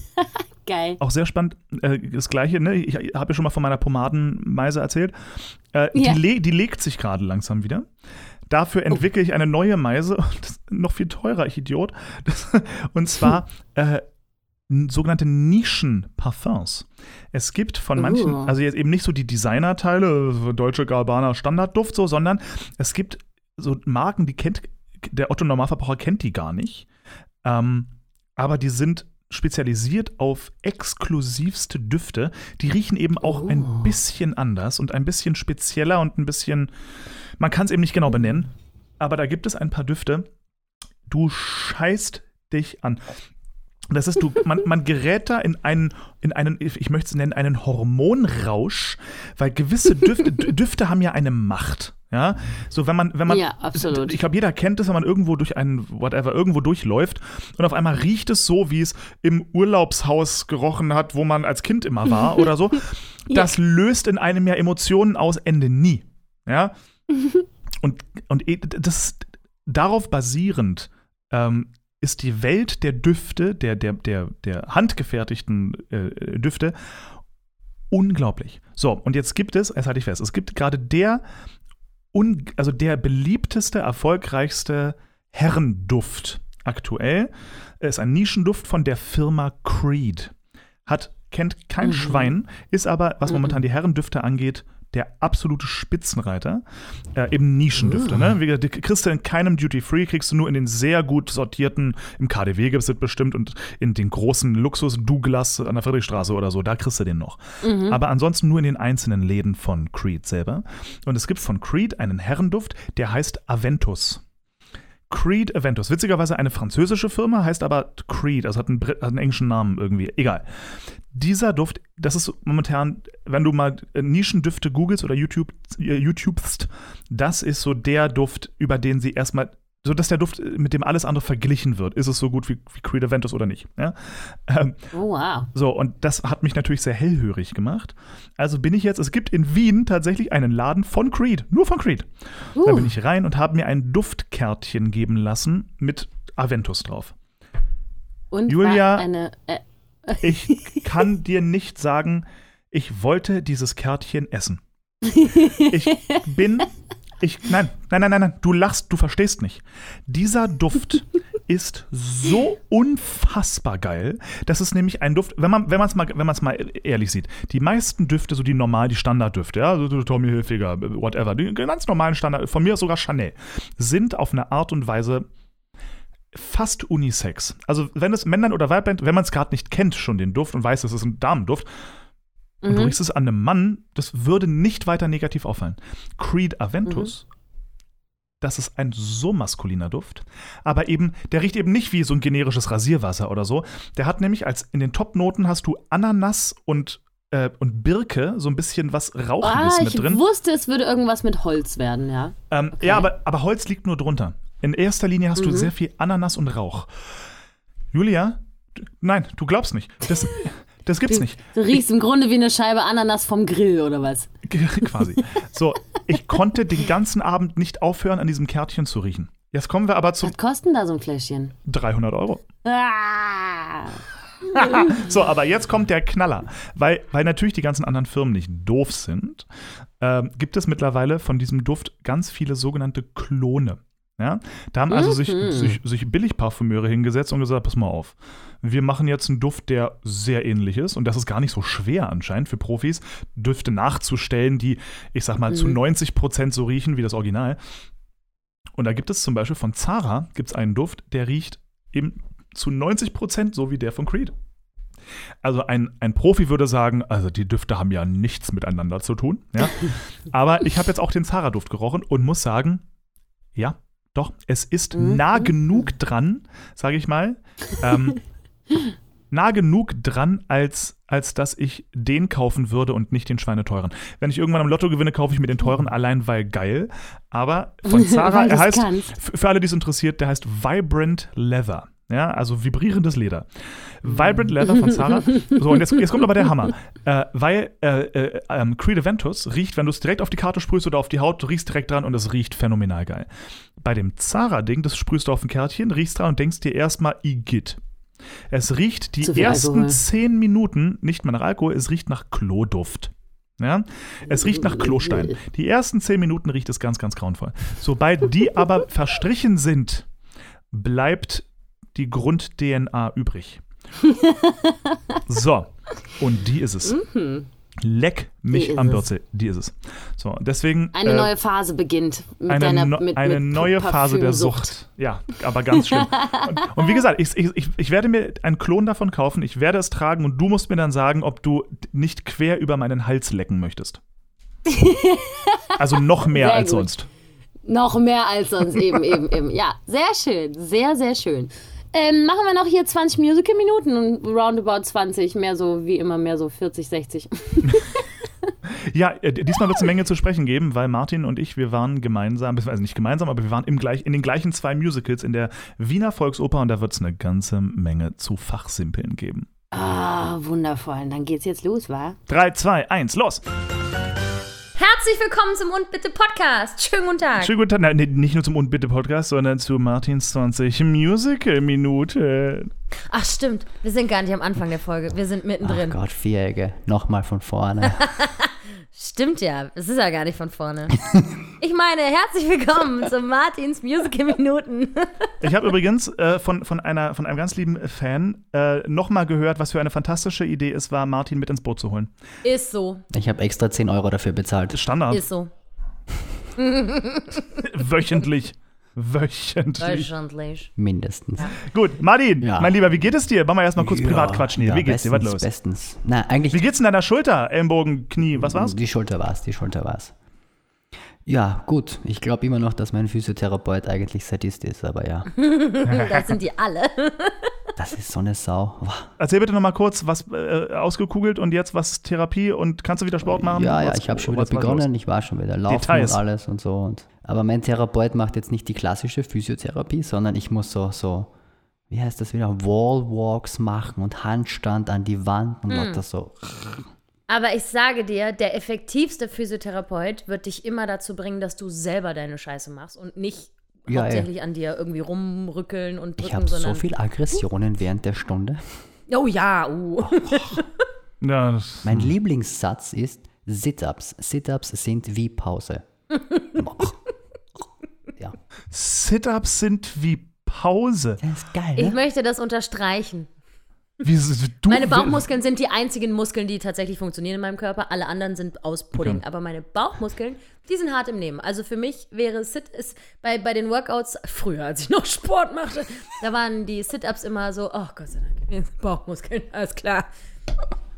Geil. Auch sehr spannend, äh, das gleiche, ne? ich habe ja schon mal von meiner Pomadenmeise erzählt. Äh, Ja. die, le die legt sich gerade langsam wieder. Dafür entwickle ich eine neue Meise, noch viel teurer, ich Idiot. Das, und zwar äh, sogenannte Nischen-Parfums. Es gibt von manchen, Uh. also jetzt eben nicht so die Designerteile, so Deutsche Gabbana Standardduft so, sondern es gibt so Marken, die kennt der Otto Normalverbraucher kennt die gar nicht. Ähm, aber die sind spezialisiert auf exklusivste Düfte. Die riechen eben auch ein Oh. bisschen anders und ein bisschen spezieller und ein bisschen, man kann es eben nicht genau benennen, aber da gibt es ein paar Düfte. Du scheißt dich an. Das ist, du, man, man gerät da in einen, in einen, ich möchte es nennen, einen Hormonrausch, weil gewisse Düfte, Düfte haben ja eine Macht. Ja, so wenn man, wenn man, Ja, absolut. ich glaube, jeder kennt es, wenn man irgendwo durch einen, whatever, irgendwo durchläuft und auf einmal riecht es so, wie es im Urlaubshaus gerochen hat, wo man als Kind immer war oder so. Das löst in einem ja Emotionen aus, Ende nie. Ja, und, und eh, das darauf basierend ähm, ist die Welt der Düfte, der, der, der, der handgefertigten äh, Düfte unglaublich. So, und jetzt gibt es, das halte ich fest, es gibt gerade der, un, also der beliebteste, erfolgreichste Herrenduft aktuell. Ist ein Nischenduft von der Firma Creed. Hat, kennt kein Mhm. Schwein, ist aber, was momentan die Herrendüfte angeht, der absolute Spitzenreiter. Äh, eben Nischendüfte, ne? Wie gesagt, kriegst du in keinem Duty-Free, kriegst du nur in den sehr gut sortierten, im KDW gibt es das bestimmt und in den großen Luxus Douglas an der Friedrichstraße oder so, da kriegst du den noch. Aber ansonsten nur in den einzelnen Läden von Creed selber. Und es gibt von Creed einen Herrenduft, der heißt Aventus. Creed Aventus. Witzigerweise eine französische Firma, heißt aber Creed, also hat einen, hat einen englischen Namen irgendwie. Egal. Dieser Duft, das ist momentan, wenn du mal äh, Nischendüfte googelst oder YouTube, äh, YouTubest, das ist so der Duft, über den sie erstmal, so dass der Duft, äh, mit dem alles andere verglichen wird. Ist es so gut wie, wie Creed Aventus oder nicht? Ja? Ähm, Oh, wow. so, und das hat mich natürlich sehr hellhörig gemacht. Also bin ich jetzt, es gibt in Wien tatsächlich einen Laden von Creed, nur von Creed. Da Uh. bin ich rein und habe mir ein Duftkärtchen geben lassen mit Aventus drauf. Und Julia- eine. Äh, Ich kann dir nicht sagen, ich wollte dieses Kärtchen essen. Ich bin. Ich, nein, nein, nein, nein, nein, du lachst, du verstehst nicht. Dieser Duft ist so unfassbar geil. Das ist nämlich ein Duft, wenn man es mal, wenn mal ehrlich sieht, die meisten Düfte, so die normalen, die Standarddüfte, ja, so so Tommy Hilfiger, whatever, die ganz normalen Standard, von mir sogar Chanel, sind auf eine Art und Weise fast unisex. Also wenn es Männern oder Weibern, wenn man es gerade nicht kennt, schon den Duft und weiß, es ist ein Damenduft, und du mhm. riechst es an einem Mann, das würde nicht weiter negativ auffallen. Creed Aventus, das ist ein so maskuliner Duft, aber eben, der riecht eben nicht wie so ein generisches Rasierwasser oder so. Der hat nämlich als in den Top-Noten hast du Ananas und äh, und Birke, so ein bisschen was Ah, Rauchiges ich mit drin. wusste, es würde irgendwas mit Holz werden, ja. Ähm, Ja, aber, aber Holz liegt nur drunter. In erster Linie hast du sehr viel Ananas und Rauch. Julia, nein, du glaubst nicht. Das, das gibt's nicht. Du riechst im Grunde wie eine Scheibe Ananas vom Grill oder was? Quasi. So, ich konnte den ganzen Abend nicht aufhören, an diesem Kärtchen zu riechen. Jetzt kommen wir aber zu Was kostet denn da so ein Fläschchen? 300 Euro. Ah. So, aber jetzt kommt der Knaller. Weil, weil natürlich die ganzen anderen Firmen nicht doof sind, ähm, gibt es mittlerweile von diesem Duft ganz viele sogenannte Klone. Ja? Da haben also sich, sich, sich Billigparfümeure hingesetzt und gesagt, pass mal auf, wir machen jetzt einen Duft, der sehr ähnlich ist und das ist gar nicht so schwer anscheinend für Profis, Düfte nachzustellen, die, ich sag mal, zu 90 Prozent so riechen wie das Original. Und da gibt es zum Beispiel von Zara gibt's einen Duft, der riecht eben zu 90 Prozent so wie der von Creed. Also ein, ein Profi würde sagen, also die Düfte haben ja nichts miteinander zu tun. Ja? Aber ich habe jetzt auch den Zara-Duft gerochen und muss sagen, ja, doch, es ist nah genug dran, sage ich mal. Ähm, nah genug dran, als, als dass ich den kaufen würde und nicht den schweineteuren. Wenn ich irgendwann am Lotto gewinne, kaufe ich mir den teuren allein, weil geil. Aber von Zara, er heißt, kannst. für alle, die es interessiert, der heißt Vibrant Leather. Ja, also vibrierendes Leder. Vibrant Leather von Zara. So, und jetzt, jetzt kommt aber der Hammer. Äh, weil äh, äh, ähm, Creed Aventus riecht, wenn du es direkt auf die Karte sprühst oder auf die Haut, du riechst direkt dran und es riecht phänomenal geil. Bei dem Zara-Ding, das sprühst du auf ein Kärtchen, riechst dran und denkst dir erstmal, Igitt. Es riecht die ersten Alkohol. zehn Minuten nicht mal nach Alkohol, es riecht nach Kloduft. Ja? Es riecht nach Klostein. Die ersten zehn Minuten riecht es ganz, ganz grauenvoll. Sobald die aber verstrichen sind, bleibt die Grund-DNA übrig. So, und die ist es. Mhm. Die mich am. Bürzel. Die ist es. So, deswegen. Eine äh, neue Phase beginnt mit eine, deiner no- mit, eine mit neue Phase der. Sucht. Ja, aber ganz schlimm. und, und wie gesagt, ich, ich, ich, ich werde mir einen Klon davon kaufen, ich werde es tragen und du musst mir dann sagen, ob du nicht quer über meinen Hals lecken möchtest. Also noch mehr Sehr als gut. sonst. Noch mehr als sonst, eben, eben, eben. Ja, sehr schön, sehr, sehr schön. Ähm, machen wir noch hier 20 Musical-Minuten und roundabout 20, mehr so wie immer, mehr so 40, 60. Ja, äh, diesmal wird es eine Menge zu sprechen geben, weil Martin und ich, wir waren gemeinsam, beziehungsweise nicht gemeinsam, aber wir waren im gleich, in den gleichen zwei Musicals in der Wiener Volksoper und da wird es eine ganze Menge zu Fachsimpeln geben. Ah, wundervoll. Dann geht's jetzt los, wa? 3, 2, 1, los! Herzlich willkommen zum Und Bitte Podcast. Schönen guten Tag. Schönen guten Tag. Nein, nicht nur zum Und Bitte Podcast, sondern zu Martins 20 Musical-Minuten. Ach stimmt, wir sind gar nicht am Anfang der Folge. Wir sind Ach mittendrin. Gott, Vierecke. Nochmal von vorne. Stimmt ja, es ist ja gar nicht von vorne. Ich meine, herzlich willkommen zu Martins Musical Minuten. Ich habe übrigens äh, von, von, einer, von einem ganz lieben Fan äh, nochmal gehört, was für eine fantastische Idee es war, Martin mit ins Boot zu holen. Ist so, Ich habe extra 10 Euro dafür bezahlt. Standard. ist so. Wöchentlich. Wöchentlich. Deutschlandlich. Mindestens. Gut, Martin, Ja. mein Lieber, wie geht es dir? Wollen wir erstmal kurz privat Ja, quatschen hier. ja, wie geht's dir? Was bestens, los? Bestens. Na, eigentlich. Wie geht's in deiner Schulter? Ellenbogen, Knie, was war's? Die Schulter war's, die Schulter war's. Ja, gut. Ich glaube immer noch, dass mein Physiotherapeut eigentlich Sadist ist, aber ja. Das sind die alle. Das ist so eine Sau. Erzähl bitte nochmal kurz, was äh, ausgekugelt und jetzt was Therapie und kannst du wieder Sport machen? Ja, ja, Was- ich habe schon wieder begonnen. Ich war schon wieder laufen Details. und alles und so. Und, aber mein Therapeut macht jetzt nicht die klassische Physiotherapie, sondern ich muss so, so, wie heißt das wieder, Wallwalks machen und Handstand an die Wand und Hm. lauter so. Aber ich sage dir, der effektivste Physiotherapeut wird dich immer dazu bringen, dass du selber deine Scheiße machst und nicht Ja, hauptsächlich an dir irgendwie rumrückeln und drücken, Ich habe so viel Aggressionen während der Stunde. Oh ja, uh. Ja, Mein Lieblingssatz ist Sit-ups. Sit-ups sind wie Pause. ja, Sit-Ups sind wie Pause. das ist geil, Ich ne? möchte das unterstreichen. Wie, du, Meine Bauchmuskeln sind die einzigen Muskeln, die tatsächlich funktionieren in meinem Körper. Alle anderen sind aus Pudding. Aber meine Bauchmuskeln, die sind hart im Nehmen. Also für mich wäre Sit ist bei, bei den Workouts, früher als ich noch Sport machte, da waren die Sit-Ups immer so, oh Gott sei Dank, Bauchmuskeln, alles klar.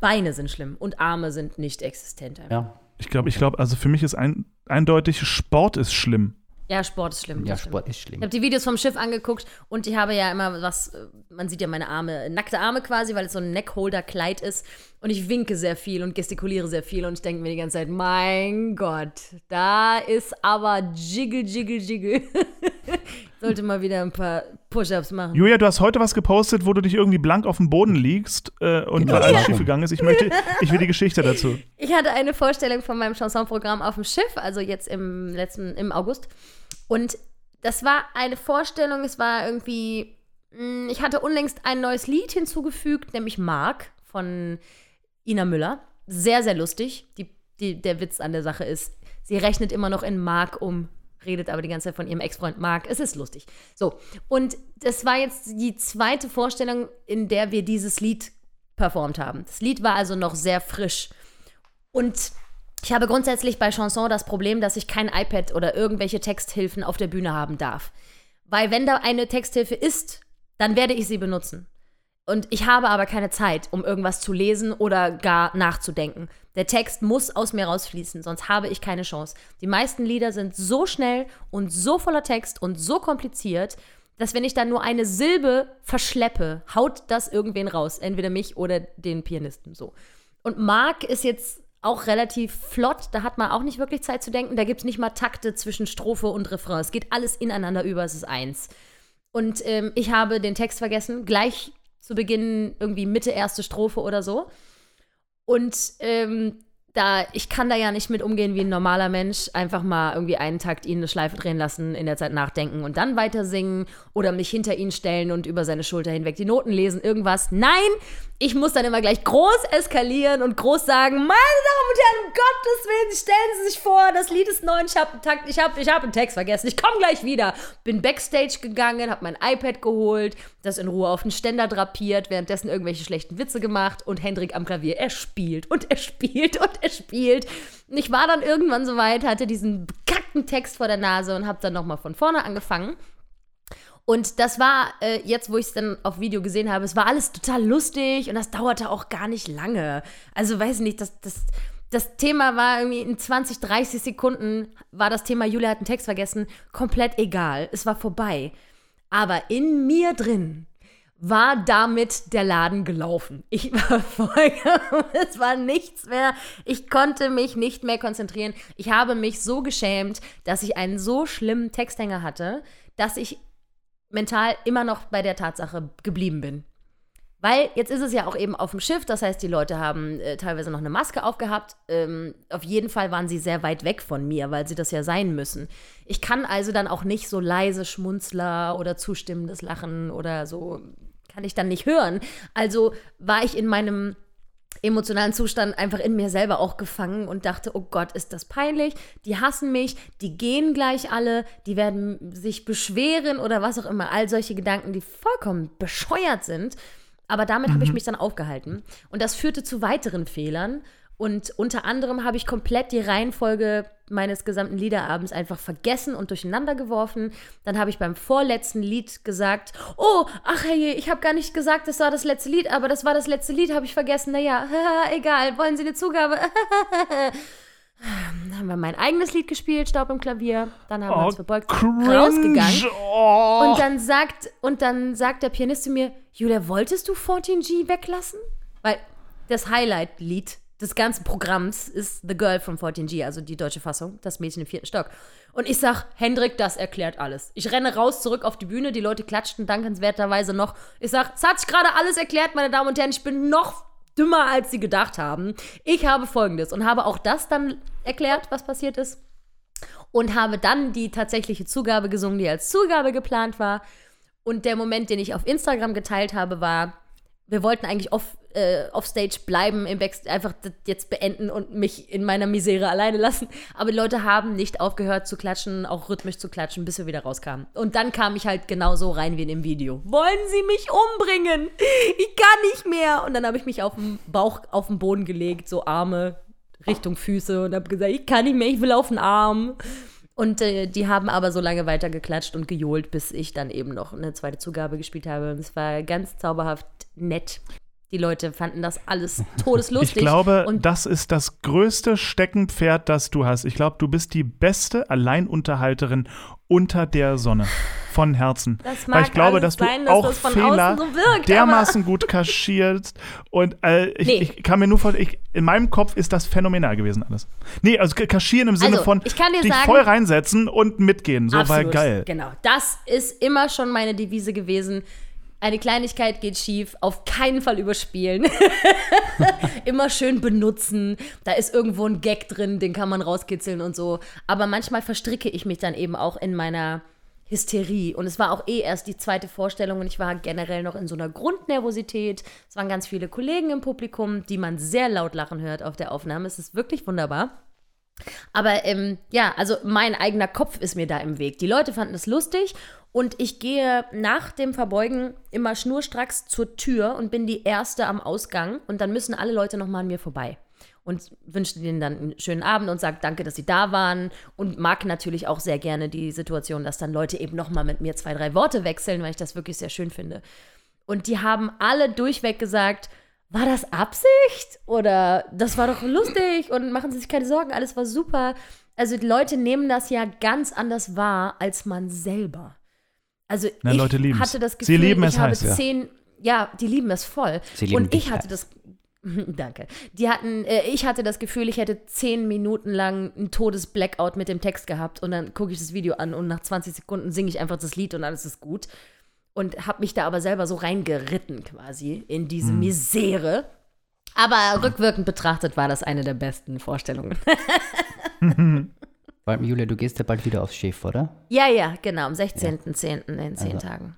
Beine sind schlimm und Arme sind nicht existent. einfach. Ja. Ich glaube, ich glaube, also für mich ist ein, eindeutig, Sport ist schlimm. Ja, Sport ist schlimm. Ja. Sport ist Ich schlimm. habe die Videos vom Schiff angeguckt und ich habe ja immer was, man sieht ja meine Arme, nackte Arme quasi, weil es so ein Neckholder-Kleid ist. Und ich winke sehr viel und gestikuliere sehr viel und ich denke mir die ganze Zeit, mein Gott, da ist aber Jiggle, Jiggle, Jiggle. Sollte mal wieder ein paar Push-Ups machen. Julia, du hast heute was gepostet, wo du dich irgendwie blank auf dem Boden liegst äh, und Genau, weil alles schief gegangen ist. Ich möchte, ich will die Geschichte dazu. Ich hatte eine Vorstellung von meinem Chansonprogramm auf dem Schiff, also jetzt im letzten, im August. Und das war eine Vorstellung, es war irgendwie, mh, ich hatte unlängst ein neues Lied hinzugefügt, nämlich Mark von Ina Müller. Sehr, sehr lustig. Die, die, der Witz an der Sache ist, sie rechnet immer noch in Mark um, redet aber die ganze Zeit von ihrem Ex-Freund Mark. Es ist lustig. So, und das war jetzt die zweite Vorstellung, in der wir dieses Lied performt haben. Das Lied war also noch sehr frisch. Und ich habe grundsätzlich bei Chanson das Problem, dass ich kein iPad oder irgendwelche Texthilfen auf der Bühne haben darf. Weil wenn da eine Texthilfe ist, dann werde ich sie benutzen. Und ich habe aber keine Zeit, um irgendwas zu lesen oder gar nachzudenken. Der Text muss aus mir rausfließen, sonst habe ich keine Chance. Die meisten Lieder sind so schnell und so voller Text und so kompliziert, dass wenn ich dann nur eine Silbe verschleppe, haut das irgendwen raus. Entweder mich oder den Pianisten. So. Und Mark ist jetzt auch relativ flott. Da hat man auch nicht wirklich Zeit zu denken. Da gibt es nicht mal Takte zwischen Strophe und Refrain. Es geht alles ineinander über. Es ist eins. Und ähm, ich habe den Text vergessen. Gleich zu Beginn irgendwie Mitte erste Strophe oder so. Und ähm, da, ich kann da ja nicht mit umgehen wie ein normaler Mensch. Einfach mal irgendwie einen Takt ihn eine Schleife drehen lassen, in der Zeit nachdenken und dann weiter singen oder mich hinter ihn stellen und über seine Schulter hinweg die Noten lesen, irgendwas. Nein, ich muss dann immer gleich groß eskalieren und groß sagen, meine Damen und Herren, um Gottes Willen, stellen Sie sich vor, das Lied ist neu, ich habe einen Takt, ich habe ich hab einen Text vergessen, ich komme gleich wieder. Bin Backstage gegangen, habe mein iPad geholt, das in Ruhe auf den Ständer drapiert, währenddessen irgendwelche schlechten Witze gemacht und Hendrik am Klavier, er spielt und er spielt und er spielt. Und ich war dann irgendwann soweit, hatte diesen bekackten Text vor der Nase und habe dann nochmal von vorne angefangen. Und das war, äh, jetzt wo ich es dann auf Video gesehen habe, es war alles total lustig und das dauerte auch gar nicht lange. Also weiß nicht, das, das, das Thema war irgendwie in 20, 30 Sekunden war das Thema Julia hat einen Text vergessen, komplett egal. Es war vorbei. Aber in mir drin war damit der Laden gelaufen. Ich war vollkommen, es war nichts mehr. Ich konnte mich nicht mehr konzentrieren. Ich habe mich so geschämt, dass ich einen so schlimmen Texthänger hatte, dass ich mental immer noch bei der Tatsache geblieben bin. Weil jetzt ist es ja auch eben auf dem Schiff, das heißt, die Leute haben äh, teilweise noch eine Maske aufgehabt. Ähm, auf jeden Fall waren sie sehr weit weg von mir, weil sie das ja sein müssen. Ich kann also dann auch nicht so leise Schmunzler oder zustimmendes Lachen oder so, kann ich dann nicht hören. Also war ich in meinem emotionalen Zustand einfach in mir selber auch gefangen und dachte, oh Gott, ist das peinlich, die hassen mich, die gehen gleich alle, die werden sich beschweren oder was auch immer, all solche Gedanken, die vollkommen bescheuert sind. Aber damit habe ich mich dann aufgehalten. Und das führte zu weiteren Fehlern und unter anderem habe ich komplett die Reihenfolge meines gesamten Liederabends einfach vergessen und durcheinander geworfen. Dann habe ich beim vorletzten Lied gesagt, oh, ach hey, ich habe gar nicht gesagt, das war das letzte Lied, aber das war das letzte Lied, habe ich vergessen. Naja, egal, wollen Sie eine Zugabe? Dann haben wir mein eigenes Lied gespielt, Staub im Klavier. Dann haben wir Oh, uns verbeugt cringe. rausgegangen. Oh. Und dann sagt, und dann sagt der Pianist zu mir, Julia, wolltest du 14G weglassen? Weil das Highlight-Lied des ganzen Programms ist The Girl from 14G, also die deutsche Fassung, das Mädchen im vierten Stock. Und ich sag, Hendrik, das erklärt alles. Ich renne raus, zurück auf die Bühne, die Leute klatschten dankenswerterweise noch. Ich sag, es hat sich gerade alles erklärt, meine Damen und Herren, ich bin noch dümmer, als sie gedacht haben. Ich habe folgendes und habe auch das dann erklärt, was passiert ist. Und habe dann die tatsächliche Zugabe gesungen, die als Zugabe geplant war. Und der Moment, den ich auf Instagram geteilt habe, war, wir wollten eigentlich off, äh, offstage bleiben, im Backstage einfach das jetzt beenden und mich in meiner Misere alleine lassen. Aber die Leute haben nicht aufgehört zu klatschen, auch rhythmisch zu klatschen, bis wir wieder rauskamen. Und dann kam ich halt genau so rein wie in dem Video. Wollen Sie mich umbringen? Ich kann nicht mehr. Und dann habe ich mich auf den Bauch auf den Boden gelegt, so Arme Richtung Füße und habe gesagt, ich kann nicht mehr, ich will auf den Arm. Und äh, die haben aber so lange weiter geklatscht und gejohlt, bis ich dann eben noch eine zweite Zugabe gespielt habe. Und es war ganz zauberhaft nett. Die Leute fanden das alles todeslustig. Ich glaube, und das ist das größte Steckenpferd, das du hast. Ich glaube, du bist die beste Alleinunterhalterin unter der Sonne. Von Herzen. Das Weil mag ich glaube, dass du sein, dass auch das von Fehler so wirkt, dermaßen gut kaschierst. Und äh, ich, Nee. ich kann mir nur vorstellen, ich- in meinem Kopf ist das phänomenal gewesen alles. Nee, also kaschieren im Sinne Also, von ich kann dir dich sagen- voll reinsetzen und mitgehen. So, weil geil. Genau. Das ist immer schon meine Devise gewesen. Eine Kleinigkeit geht schief, auf keinen Fall überspielen. immer schön benutzen. Da ist irgendwo ein Gag drin, den kann man rauskitzeln und so. Aber manchmal verstricke ich mich dann eben auch in meiner Hysterie. Und es war auch eh erst die zweite Vorstellung und ich war generell noch in so einer Grundnervosität. Es waren ganz viele Kollegen im Publikum, die man sehr laut lachen hört auf der Aufnahme. Es ist wirklich wunderbar. Aber ähm, ja, also mein eigener Kopf ist mir da im Weg. Die Leute fanden es lustig und ich gehe nach dem Verbeugen immer schnurstracks zur Tür und bin die Erste am Ausgang und dann müssen alle Leute nochmal an mir vorbei. Und wünsche denen dann einen schönen Abend und sage danke, dass sie da waren und mag natürlich auch sehr gerne die Situation, dass dann Leute eben nochmal mit mir zwei, drei Worte wechseln, weil ich das wirklich sehr schön finde. Und die haben alle durchweg gesagt, war das Absicht? Oder das war doch lustig und machen Sie sich keine Sorgen, alles war super. Also die Leute nehmen das ja ganz anders wahr als man selber. Also Na, ich Leute lieben's. hatte das Sie Gefühl, lieben es ich habe heiß, ja. zehn, ja, die lieben es voll. Sie lieben und ich hatte das, danke. Die hatten, äh, ich hatte das Gefühl, ich hätte zehn Minuten lang ein todes Blackout mit dem Text gehabt und dann gucke ich das Video an und nach 20 Sekunden singe ich einfach das Lied und alles ist gut und habe mich da aber selber so reingeritten quasi in diese Hm. Misere. Aber rückwirkend betrachtet war das eine der besten Vorstellungen. Weil, Julia, du gehst ja bald wieder aufs Schiff, oder? ja, ja, genau, am 16.10. in zehn Also- Tagen.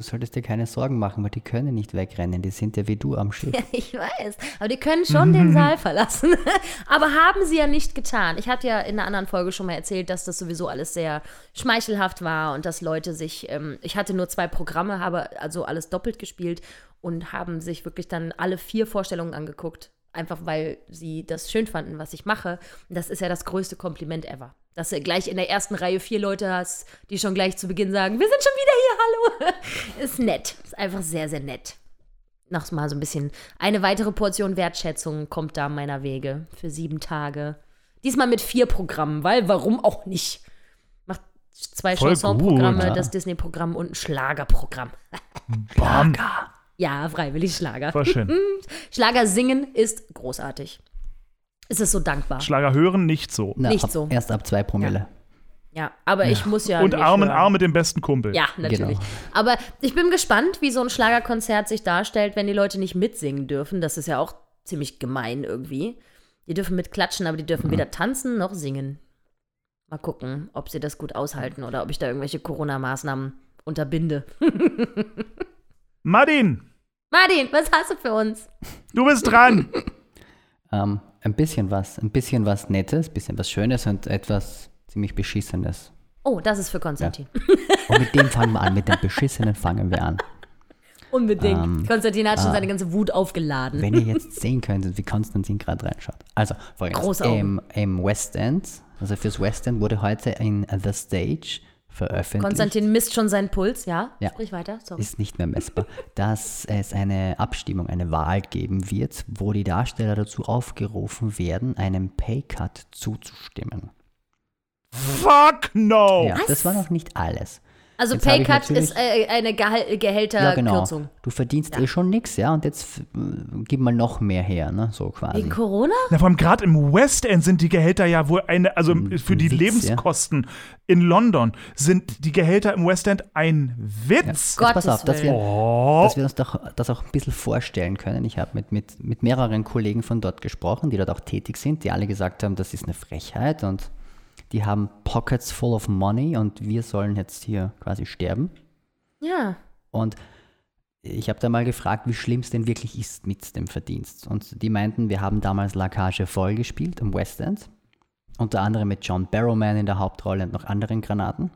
Du solltest dir keine Sorgen machen, weil die können nicht wegrennen. Die sind ja wie du am Schiff. Ja, ich weiß. Aber die können schon den Saal verlassen. Aber haben sie ja nicht getan. Ich hatte ja in einer anderen Folge schon mal erzählt, dass das sowieso alles sehr schmeichelhaft war und dass Leute sich, ähm, ich hatte nur zwei Programme, habe also alles doppelt gespielt und haben sich wirklich dann alle vier Vorstellungen angeguckt. Einfach weil sie das schön fanden, was ich mache. Und das ist ja das größte Kompliment ever. Dass du gleich in der ersten Reihe vier Leute hast, die schon gleich zu Beginn sagen, wir sind schon wieder hier, hallo. ist nett. Ist einfach sehr, sehr nett noch mal so ein bisschen eine weitere Portion Wertschätzung kommt da meiner Wege für sieben Tage. Diesmal mit vier Programmen, weil warum auch nicht? Macht zwei Chansonprogramme, das Disney-Programm und ein Schlagerprogramm. Bam. Ja, freiwillig Schlager. Voll schön. Schlager singen ist großartig. Es ist so dankbar. Schlager hören nicht so. Na, Nicht ab, so. Erst ab zwei Promille. Ja, aber ich muss ja. und Arm in. Arm mit dem besten Kumpel. Ja, natürlich. Genau. Aber ich bin gespannt, wie so ein Schlagerkonzert sich darstellt, wenn die Leute nicht mitsingen dürfen. Das ist ja auch ziemlich gemein irgendwie. Die dürfen mitklatschen, aber die dürfen weder tanzen noch singen. Mal gucken, ob sie das gut aushalten oder ob ich da irgendwelche Corona-Maßnahmen unterbinde. Martin, Martin, was hast du für uns? du bist dran. Ähm, ein bisschen was, ein bisschen was Nettes, ein bisschen was Schönes und etwas ziemlich Beschissenes. Oh, das ist für Konstantin. Und mit dem fangen wir an, mit dem Beschissenen fangen wir an. Unbedingt. Ähm, Konstantin hat schon ah. seine ganze Wut aufgeladen. Wenn ihr jetzt sehen könntet, wie Konstantin gerade reinschaut. Also, folgendes. Große Augen. Im, Im West End, also fürs West End wurde heute in The Stage veröffentlicht. Konstantin misst schon seinen Puls, ja? Ja. Sprich weiter, sorry. ist nicht mehr messbar, dass es eine Abstimmung, eine Wahl geben wird, wo die Darsteller dazu aufgerufen werden, einem Paycut zuzustimmen. Fuck no. Ja, das war noch nicht alles. Also Jetzt Paycut ist äh, eine Gehal Ja, genau. Gehälterkürzung. Du verdienst eh schon nichts, ja, und jetzt äh, gib mal noch mehr her, ne, so quasi. Wegen Corona? Na, vor allem gerade im West End sind die Gehälter ja wohl eine, also für die Witz, Lebenskosten in London sind die Gehälter im West End ein Witz. Jetzt Gottes pass auf, dass wir, Oh. dass wir uns doch das auch ein bisschen vorstellen können. Ich habe mit, mit, mit mehreren Kollegen von dort gesprochen, die dort auch tätig sind, die alle gesagt haben, das ist eine Frechheit und die haben Pockets full of money und wir sollen jetzt hier quasi sterben. Ja. Und ich habe da mal gefragt, wie schlimm es denn wirklich ist mit dem Verdienst. Und die meinten, wir haben damals La Cage voll gespielt im West End. Unter anderem mit John Barrowman in der Hauptrolle und noch anderen Granaten.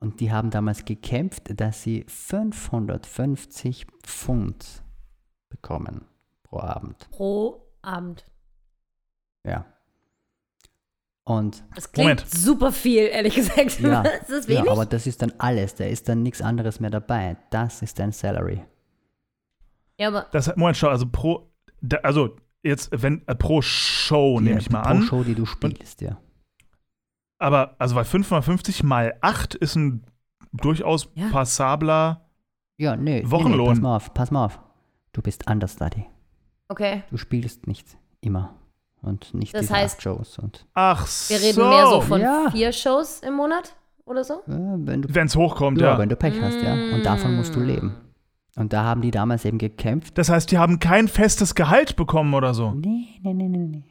Und die haben damals gekämpft, dass sie 550 Pfund bekommen pro Abend. Pro Abend. Ja. Und Das klingt Moment. super viel, ehrlich gesagt. ja, ja, aber das ist dann alles. Da ist dann nichts anderes mehr dabei. Das ist dein Salary. Ja, aber Das, Moment, schau, also pro, da, also jetzt, wenn, äh, pro Show nehme ich mal pro an. Show, die du spielst, ja. Aber, also bei 550 mal 8 ist ein durchaus Ja. passabler. Ja, nee, nee, nee, Wochenlohn. pass mal auf, pass mal auf. Du bist understudy. okay. Du spielst nicht immer. Und nicht Das diese heißt- acht Shows. Und Ach so. Wir reden mehr so von Ja. vier Shows im Monat oder so? wenn es hochkommt, ja, ja. wenn du Pech hast, ja. Und davon musst du leben. Und da haben die damals eben gekämpft. Das heißt, die haben kein festes Gehalt bekommen oder so. Nee, nee, nee, nee, nee.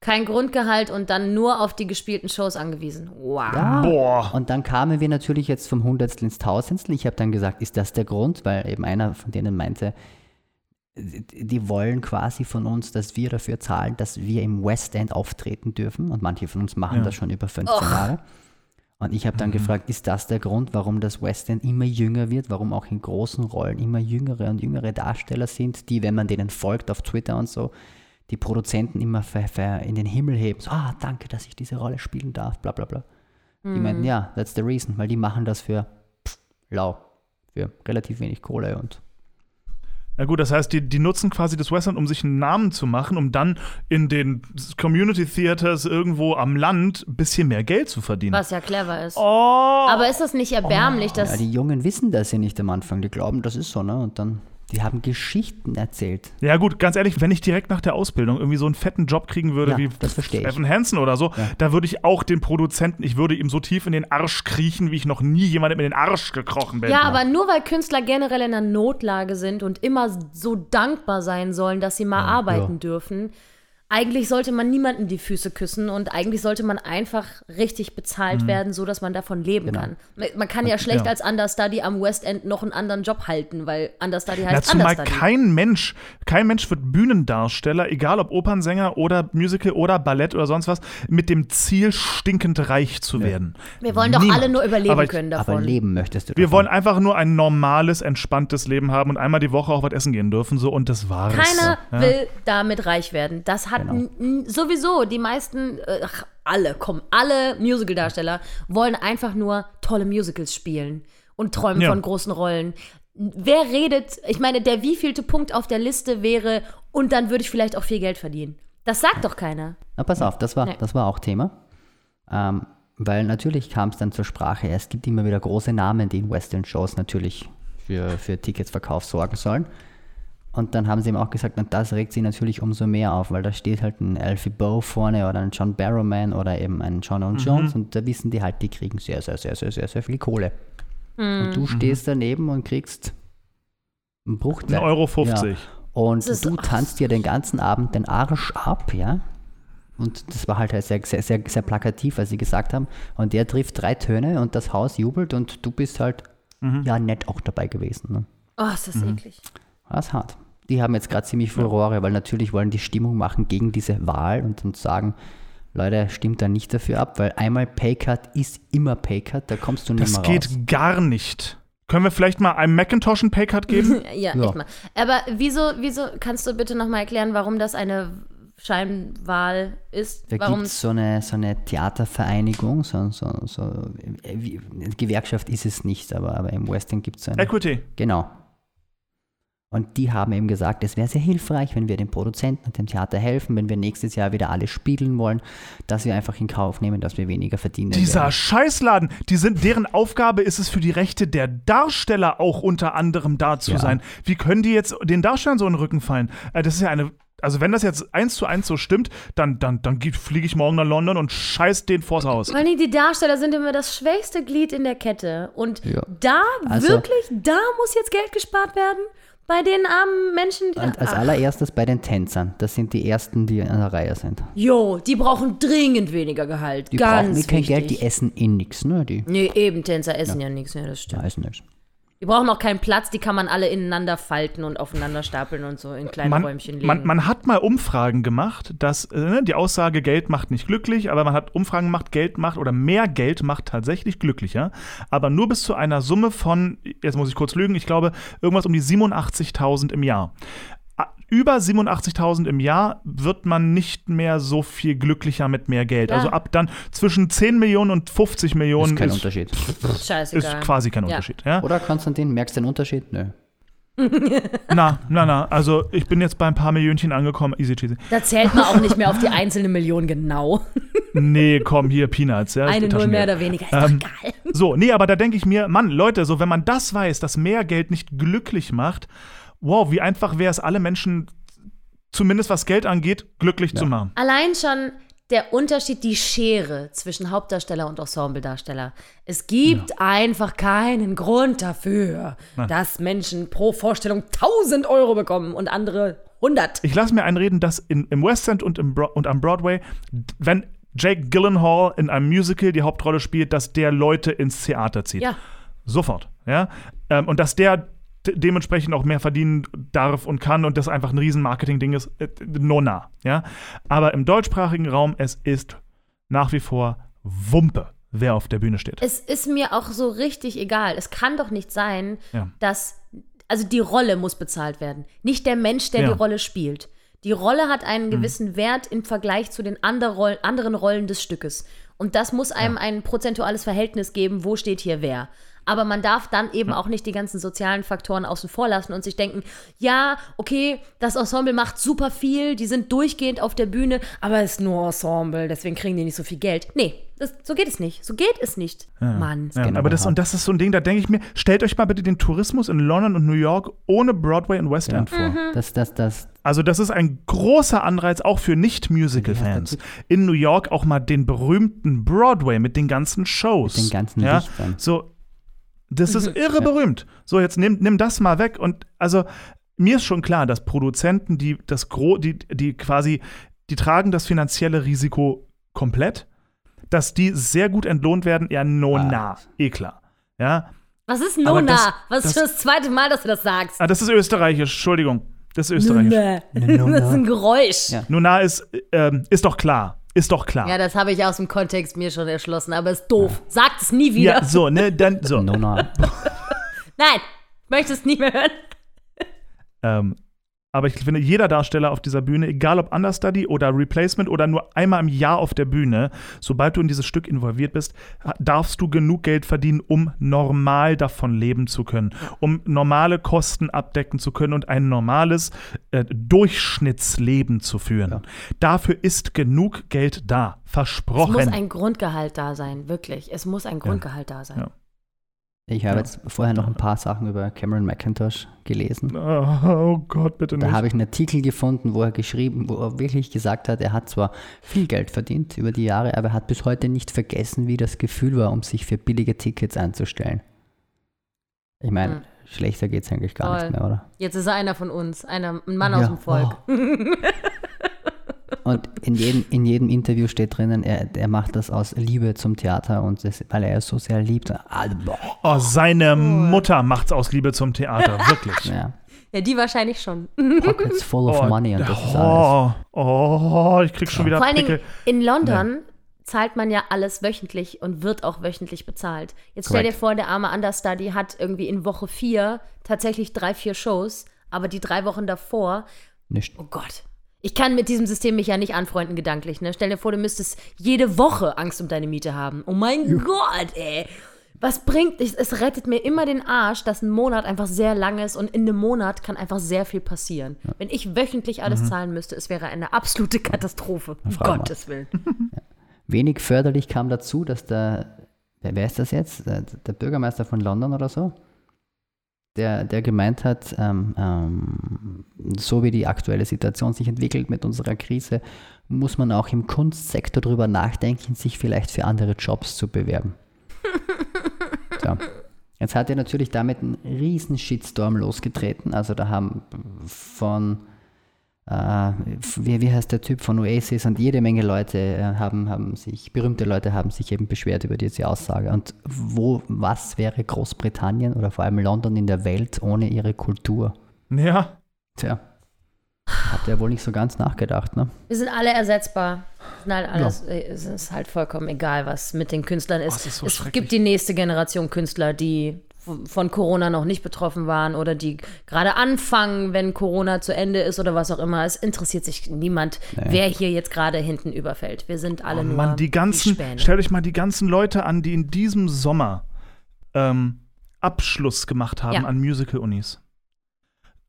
Kein Grundgehalt und dann nur auf die gespielten Shows angewiesen. Wow. Ja. Boah. Und dann kamen wir natürlich jetzt vom Hundertstel ins Tausendstel. Ich habe dann gesagt, ist das der Grund? Weil eben einer von denen meinte, die wollen quasi von uns, dass wir dafür zahlen, dass wir im West End auftreten dürfen. Und manche von uns machen Ja. das schon über 15 Jahre. Und ich habe dann gefragt, ist das der Grund, warum das West End immer jünger wird, warum auch in großen Rollen immer jüngere und jüngere Darsteller sind, die, wenn man denen folgt auf Twitter und so, die Produzenten immer in den Himmel heben. So, ah, danke, dass ich diese Rolle spielen darf, bla bla bla. Die meinten, ja, that's the reason, weil die machen das für pff, lau, für relativ wenig Kohle und Ja gut, das heißt, die, die nutzen quasi das Western, um sich einen Namen zu machen, um dann in den Community Theaters irgendwo am Land ein bisschen mehr Geld zu verdienen. Was ja clever ist. Oh! Aber ist das nicht erbärmlich, dass. ja, die Jungen wissen das ja nicht am Anfang, die glauben, das ist so, ne? Und dann, die haben Geschichten erzählt. Ja gut, ganz ehrlich, wenn ich direkt nach der Ausbildung irgendwie so einen fetten Job kriegen würde Ja, wie ich. Evan Hansen oder so, Ja. da würde ich auch den Produzenten, ich würde ihm so tief in den Arsch kriechen, wie ich noch nie jemandem in den Arsch gekrochen bin. ja, aber nur weil Künstler generell in einer Notlage sind und immer so dankbar sein sollen, dass sie mal arbeiten ja. dürfen. Eigentlich sollte man niemanden die Füße küssen und eigentlich sollte man einfach richtig bezahlt werden, so dass man davon leben Genau. kann. Man kann ja schlecht Ja. als Understudy am West End noch einen anderen Job halten, weil Understudy heißt zumal Understudy. kein Mensch, kein Mensch wird Bühnendarsteller, egal ob Opernsänger oder Musical oder Ballett oder sonst was, mit dem Ziel, stinkend reich zu werden. Wir wollen doch Niemand. alle nur überleben Aber ich- können Aber davon. leben möchtest du Wir davon. wollen einfach nur ein normales, entspanntes Leben haben und einmal die Woche auch was essen gehen dürfen, so und das war's. Keiner ja? will damit reich werden. Das hat Genau. n- n- sowieso die meisten, äh, ach, alle, komm, alle Musical-Darsteller wollen einfach nur tolle Musicals spielen und träumen Ja. von großen Rollen. Wer redet, ich meine, der wievielte Punkt auf der Liste wäre und dann würde ich vielleicht auch viel Geld verdienen. Das sagt doch keiner. Na, pass auf, das war, Nee. das war auch Thema. Ähm, weil natürlich kam es dann zur Sprache. Es gibt immer wieder große Namen, die in Western-Shows natürlich für, für Ticketsverkauf sorgen sollen. Und dann haben sie ihm auch gesagt, und das regt sie natürlich umso mehr auf, weil da steht halt ein Alfie Bow vorne oder ein John Barrowman oder eben ein John Mhm. O. Jones und da wissen die halt, die kriegen sehr, sehr, sehr, sehr, sehr, sehr viel Kohle. Und du stehst daneben und kriegst einen Bruchteil. 1,50 Euro. 50. Ja. Und du tanzt dir den ganzen Abend den Arsch ab, ja? Und das war halt sehr, sehr, sehr, sehr plakativ, was sie gesagt haben. Und der trifft drei Töne und das Haus jubelt und du bist halt ja nett auch dabei gewesen. Ne? Oh, ist das Mhm. eklig. Das ist hart. Die haben jetzt gerade ziemlich Furore, weil natürlich wollen die Stimmung machen gegen diese Wahl und dann sagen, Leute, stimmt da nicht dafür ab, weil einmal Paycut ist immer Paycut, da kommst du nicht Das mehr geht raus. gar nicht. Können wir vielleicht mal einem Macintosh einen Paycut geben? Ja, Ja. echt mal. Aber wieso, wieso, kannst du bitte nochmal erklären, warum das eine Scheinwahl ist? Da warum gibt es so eine, so eine Theatervereinigung, so, so, so wie, Gewerkschaft ist es nicht, aber, aber im Western gibt es so eine. Equity. Genau. Und die haben eben gesagt, es wäre sehr hilfreich, wenn wir den Produzenten und dem Theater helfen, wenn wir nächstes Jahr wieder alle spielen wollen, dass wir einfach in Kauf nehmen, dass wir weniger verdienen. Dieser werden. Scheißladen, die sind, deren Aufgabe ist es für die Rechte der Darsteller auch unter anderem da zu Ja. sein. Wie können die jetzt den Darstellern so in den Rücken fallen? Äh, Das ist ja eine. Also wenn das jetzt eins zu eins so stimmt, dann, dann, dann fliege ich morgen nach London und scheiß den vors Haus. Vor allem die Darsteller sind immer das schwächste Glied in der Kette. Und Ja. da, Also- wirklich, da muss jetzt Geld gespart werden? Bei den armen Menschen? Die Und als Ach, allererstes bei den Tänzern. Das sind die ersten, die in der Reihe sind. Jo, die brauchen dringend weniger Gehalt. Die Ganz brauchen kein wichtig. Geld, die essen eh nichts, ne? Die Nee, eben, Tänzer essen ja, nichts. Ja, das stimmt. ja, essen nichts. Die brauchen auch keinen Platz, die kann man alle ineinander falten und aufeinander stapeln und so in kleine Man, Räumchen legen. man, man hat mal Umfragen gemacht, dass äh, ne, die Aussage, Geld macht nicht glücklich, aber man hat Umfragen gemacht, Geld macht oder mehr Geld macht tatsächlich glücklicher, aber nur bis zu einer Summe von, jetzt muss ich kurz lügen, ich glaube irgendwas um die 87.000 im Jahr. Über 87.000 im Jahr wird man nicht mehr so viel glücklicher mit mehr Geld. Ja. Also ab dann zwischen 10 Millionen und 50 Millionen Ist kein ist, Unterschied. ist Scheißegal. quasi kein Ja. Unterschied. Ja? Oder Konstantin, merkst du den Unterschied? Nö. na, na, na. Also ich bin jetzt bei ein paar Millionchen angekommen. Easy cheesy. Da zählt man auch nicht mehr auf die einzelne Million genau. Nee, komm, hier, Peanuts. Ja, Eine Null mehr oder weniger. Ist doch Ähm, egal. So, nee, aber da denke ich mir, Mann, Leute, so wenn man das weiß, dass mehr Geld nicht glücklich macht, wow, wie einfach wäre es, alle Menschen, zumindest was Geld angeht, glücklich zu machen. Allein schon der Unterschied, die Schere zwischen Hauptdarsteller und Ensembledarsteller. Es gibt einfach keinen Grund dafür, dass Menschen pro Vorstellung 1000 Euro bekommen und andere 100. Ich lasse mir einreden, dass in, im West End und, im Bro und am Broadway, wenn Jake Gyllenhaal in einem Musical die Hauptrolle spielt, dass der Leute ins Theater zieht. Ja. Sofort. Ja? Ähm, und dass der de- dementsprechend auch mehr verdienen darf und kann und das einfach ein riesen Marketing-Ding ist, äh, no nah. Ja? Aber im deutschsprachigen Raum, es ist nach wie vor Wumpe, wer auf der Bühne steht. Es ist mir auch so richtig egal. Es kann doch nicht sein, Ja. dass. Also die Rolle muss bezahlt werden. Nicht der Mensch, der Ja. Mhm. die Rolle spielt. Die Rolle hat einen gewissen Wert im Vergleich zu den anderen Rollen des Stückes. Und das muss einem ein prozentuales Verhältnis geben, wo steht hier wer. Aber man darf dann eben auch nicht die ganzen sozialen Faktoren außen vor lassen und sich denken, ja, okay, das Ensemble macht super viel, die sind durchgehend auf der Bühne, aber es ist nur Ensemble, deswegen kriegen die nicht so viel Geld. Nee, das, so geht es nicht. So geht es nicht. Mann. Ja, genau aber das, und das ist so ein Ding, da denke ich mir, stellt euch mal bitte den Tourismus in London und New York ohne Broadway und West End vor. Mhm. Das, das, das, Also das ist ein großer Anreiz auch für Nicht-Musical-Fans. In New York auch mal den berühmten Broadway mit den ganzen Shows. Mit den ganzen ja? Lichtern. So, das ist irre berühmt. So, jetzt nimm, nimm das mal weg. Und also mir ist schon klar, dass Produzenten, die das Gro die, die quasi, die tragen das finanzielle Risiko komplett, dass die sehr gut entlohnt werden, ja, no Ah. na, eh klar. Ja, Was ist Nona? das- Was ist das- schon das zweite Mal, dass du das sagst? ah, das ist österreichisch, Entschuldigung. Das ist österreichisch. Das ist ein Geräusch. Ja. Nona ist, ähm, ist doch klar. Ist doch klar. Ja, das habe ich aus dem Kontext mir schon erschlossen, aber ist doof. Sagt es nie wieder. Ja, so, ne, dann, so. no, no. Nein, möchtest nie mehr hören. Ähm, aber ich finde, jeder Darsteller auf dieser Bühne, egal ob Understudy oder Replacement oder nur einmal im Jahr auf der Bühne, sobald du in dieses Stück involviert bist, darfst du genug Geld verdienen, um normal davon leben zu können, um normale Kosten abdecken zu können und ein normales äh, Durchschnittsleben zu führen. Dafür ist genug Geld da. Es Versprochen. muss ein Grundgehalt da sein, wirklich. Es muss ein Grundgehalt da sein. Ja. Ich habe jetzt vorher noch ein paar Sachen über Cameron McIntosh gelesen. oh, oh Gott, bitte Da nicht. habe ich einen Artikel gefunden, wo er geschrieben, wo er wirklich gesagt hat, er hat zwar viel Geld verdient über die Jahre, aber er hat bis heute nicht vergessen, wie das Gefühl war, um sich für billige Tickets einzustellen. Ich meine, Hm. schlechter geht es eigentlich gar Voll. nicht mehr, oder? Jetzt ist er einer von uns, einer, ein Mann aus Ja. dem Volk. Und in jedem, in jedem Interview steht drinnen, er, er macht das aus Liebe zum Theater und das, weil er es so sehr liebt. Boah. Oh, seine Mutter macht's aus Liebe zum Theater, wirklich. Ja. Ja, die wahrscheinlich schon. Pockets full of Oh, money und das ist alles. oh, oh, ich krieg schon wieder Vor allen. Dingen in London zahlt man ja alles wöchentlich und wird auch wöchentlich bezahlt. Jetzt stell dir vor, der arme Understudy hat irgendwie in Woche vier tatsächlich drei, vier Shows, aber die drei Wochen davor, Nicht. oh Gott. Ich kann mit diesem System mich ja nicht anfreunden gedanklich. Ne? Stell dir vor, du müsstest jede Woche Angst um deine Miete haben. Oh mein Gott, ey. Was bringt es? Es rettet mir immer den Arsch, dass ein Monat einfach sehr lang ist und in einem Monat kann einfach sehr viel passieren. Wenn ich wöchentlich alles zahlen müsste, es wäre eine absolute Katastrophe. Um frag mal. Gottes Willen. Wenig förderlich kam dazu, dass der, wer, wer ist das jetzt? Der, der Bürgermeister von London oder so? Der, der gemeint hat, ähm, ähm, so wie die aktuelle Situation sich entwickelt mit unserer Krise, muss man auch im Kunstsektor darüber nachdenken, sich vielleicht für andere Jobs zu bewerben. so. Jetzt hat er natürlich damit einen riesen Shitstorm losgetreten. Also da haben von äh, wie, wie heißt der Typ von Oasis und jede Menge Leute äh, haben, haben sich, berühmte Leute haben sich eben beschwert über diese Aussage. Und wo, was wäre Großbritannien oder vor allem London in der Welt ohne ihre Kultur? Ja, Tja, habt ihr wohl nicht so ganz nachgedacht, ne? Wir sind alle ersetzbar. Halt alles, Es ist halt vollkommen egal, was mit den Künstlern ist. Oh, es ist so es gibt die nächste Generation Künstler, die von Corona noch nicht betroffen waren oder die gerade anfangen, wenn Corona zu Ende ist oder was auch immer. Es interessiert sich niemand, wer hier jetzt gerade hinten überfällt. Wir sind alle oh nur Mann, die ganzen, Späne. stellt euch mal die ganzen Leute an, die in diesem Sommer ähm, Abschluss gemacht haben Ja. an Musical-Unis.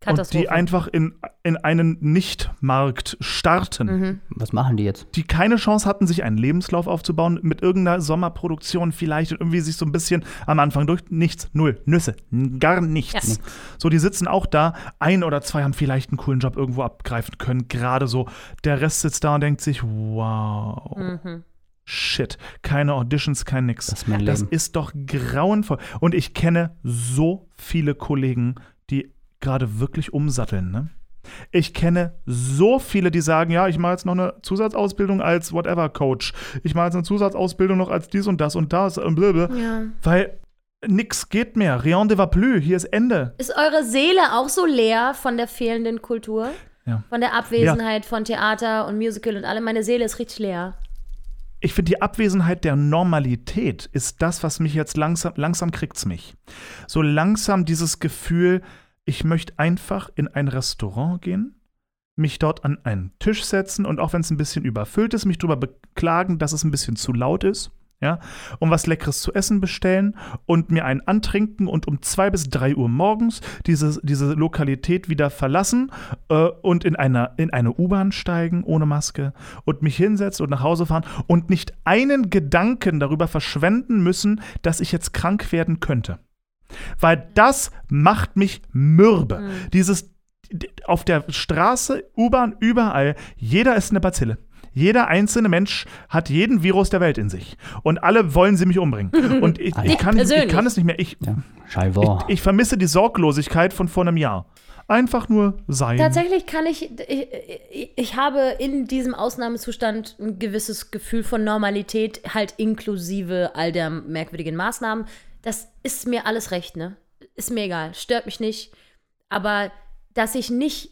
Und die einfach in, in einen Nicht-Markt starten, Mhm. Was machen die jetzt? die keine Chance hatten, sich einen Lebenslauf aufzubauen, mit irgendeiner Sommerproduktion vielleicht und irgendwie sich so ein bisschen am Anfang durch nichts, null, Nüsse, gar nichts. Ja. So, die sitzen auch da, ein oder zwei haben vielleicht einen coolen Job irgendwo abgreifen können, gerade so. Der Rest sitzt da und denkt sich, wow. Mhm. Shit, keine Auditions, kein nix. Das ist mein Das ist doch grauenvoll. Und ich kenne so viele Kollegen, die gerade wirklich umsatteln, ne? Ich kenne so viele, die sagen, ja, ich mache jetzt noch eine Zusatzausbildung als whatever Coach. Ich mache jetzt eine Zusatzausbildung noch als dies und das und das und blablabla. Ja. Weil nix geht mehr. Rien ne va plus. Hier ist Ende. Ist eure Seele auch so leer von der fehlenden Kultur? Ja. Von der Abwesenheit von Theater und Musical und allem? Meine Seele ist richtig leer. Ich finde, die Abwesenheit der Normalität ist das, was mich jetzt langsam, langsam kriegt's mich. So langsam dieses Gefühl, ich möchte einfach in ein Restaurant gehen, mich dort an einen Tisch setzen und auch wenn es ein bisschen überfüllt ist, mich darüber beklagen, dass es ein bisschen zu laut ist. Ja, um was Leckeres zu essen bestellen und mir einen antrinken und um zwei bis drei Uhr morgens diese, diese Lokalität wieder verlassen äh, und in, einer, in eine U-Bahn steigen ohne Maske und mich hinsetzen und nach Hause fahren und nicht einen Gedanken darüber verschwenden müssen, dass ich jetzt krank werden könnte. Weil das macht mich mürbe. Dieses d- auf der Straße, U-Bahn, überall, jeder ist eine Bazille. Jeder einzelne Mensch hat jeden Virus der Welt in sich. Und alle wollen sie mich umbringen. Und ich, ich, kann, ich persönlich. kann es nicht mehr. Ich, Ja, ich, ich vermisse die Sorglosigkeit von vor einem Jahr. Einfach nur sein. Tatsächlich kann ich, ich, ich, ich habe in diesem Ausnahmezustand ein gewisses Gefühl von Normalität, halt inklusive all der merkwürdigen Maßnahmen. Das ist mir alles recht, ne? Ist mir egal, stört mich nicht. Aber dass ich nicht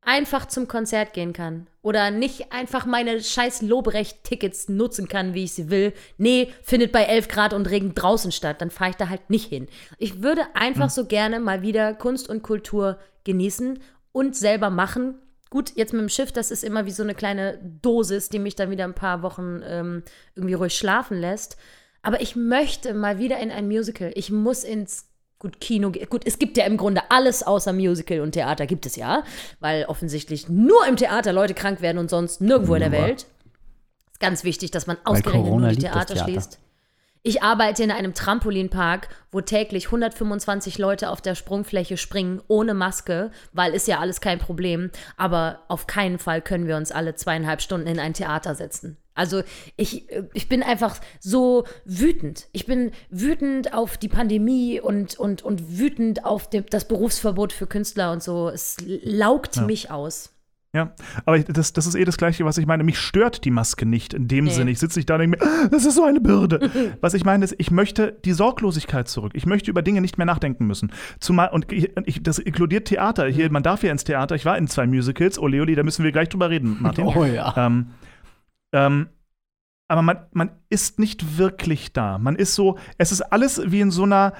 einfach zum Konzert gehen kann oder nicht einfach meine scheiß Lobrecht-Tickets nutzen kann, wie ich sie will. Nee, findet bei 11 Grad und Regen draußen statt, dann fahre ich da halt nicht hin. Ich würde einfach so gerne mal wieder Kunst und Kultur genießen und selber machen. Gut, jetzt mit dem Schiff, das ist immer wie so eine kleine Dosis, die mich dann wieder ein paar Wochen ähm, irgendwie ruhig schlafen lässt. Aber ich möchte mal wieder in ein Musical. Ich muss ins Gut, Kino, gut, es gibt ja im Grunde alles außer Musical und Theater gibt es ja, weil offensichtlich nur im Theater Leute krank werden und sonst nirgendwo in der. Welt. Ist ganz wichtig, dass man ausgerechnet nur die Theater, Theater. schließt. Ich arbeite in einem Trampolinpark, wo täglich 125 Leute auf der Sprungfläche springen, ohne Maske, weil ist ja alles kein Problem. Aber auf keinen Fall können wir uns alle zweieinhalb Stunden in ein Theater setzen. Also ich, äh, ich bin einfach so wütend. Ich bin wütend auf die Pandemie und, und, und wütend auf dem, das Berufsverbot für Künstler und so. Es laugt mich aus. Ja, aber ich, das, das ist eh das Gleiche, was ich meine. Mich stört die Maske nicht in dem Nee. Sinne. Ich sitze nicht da und denke mir, "Ah, das ist so eine Bürde. was ich meine, ist, ich möchte die Sorglosigkeit zurück. Ich möchte über Dinge nicht mehr nachdenken müssen. Zumal, und ich, ich, das inkludiert Theater. Hier, man darf ja ins Theater. Ich war in zwei Musicals. Ole, ole, da müssen wir gleich drüber reden, Martin. Oh ja. Ähm, ähm, aber man, man ist nicht wirklich da. Man ist so, es ist alles wie in so einer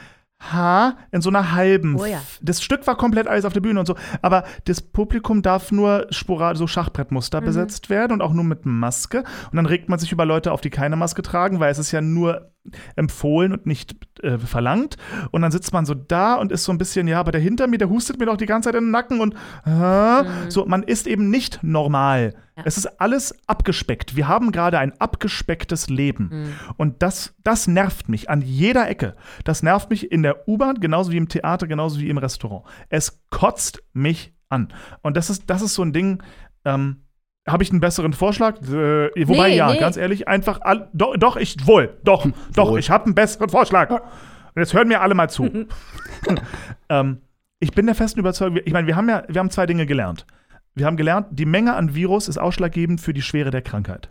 Ha, in so einer halben. Oh ja. Das Stück war komplett alles auf der Bühne und so. Aber das Publikum darf nur sporadisch so Schachbrettmuster besetzt werden und auch nur mit Maske. Und dann regt man sich über Leute auf, die keine Maske tragen, weil es ist ja nur empfohlen und nicht äh, verlangt. Und dann sitzt man so da und ist so ein bisschen, ja, aber der hinter mir, der hustet mir doch die ganze Zeit in den Nacken und äh, so, man ist eben nicht normal. Es ist alles abgespeckt. Wir haben gerade ein abgespecktes Leben. Und das, das nervt mich an jeder Ecke. Das nervt mich in der U-Bahn, genauso wie im Theater, genauso wie im Restaurant. Es kotzt mich an. Und das ist, das ist so ein Ding, ähm, habe ich einen besseren Vorschlag? Äh, wobei, Nee, ja, nee. ganz ehrlich, einfach, all, doch, doch, ich, wohl, doch, doch, Wohl. ich habe einen besseren Vorschlag. Und jetzt hören mir alle mal zu. ähm, ich bin der festen Überzeugung, ich meine, wir haben ja, wir haben zwei Dinge gelernt. Wir haben gelernt, die Menge an Virus ist ausschlaggebend für die Schwere der Krankheit.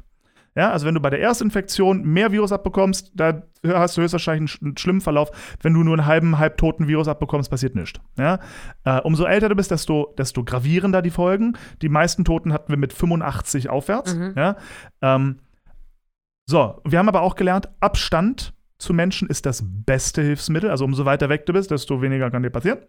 Ja, also wenn du bei der Erstinfektion mehr Virus abbekommst, da hast du höchstwahrscheinlich einen, sch- einen schlimmen Verlauf. Wenn du nur einen halben, halbtoten Virus abbekommst, passiert nichts. Ja? Äh, umso älter du bist, desto, desto gravierender die Folgen. Die meisten Toten hatten wir mit 85 aufwärts. Ja? Ähm, so, wir haben aber auch gelernt, Abstand zu Menschen ist das beste Hilfsmittel. Also umso weiter weg du bist, desto weniger kann dir passieren.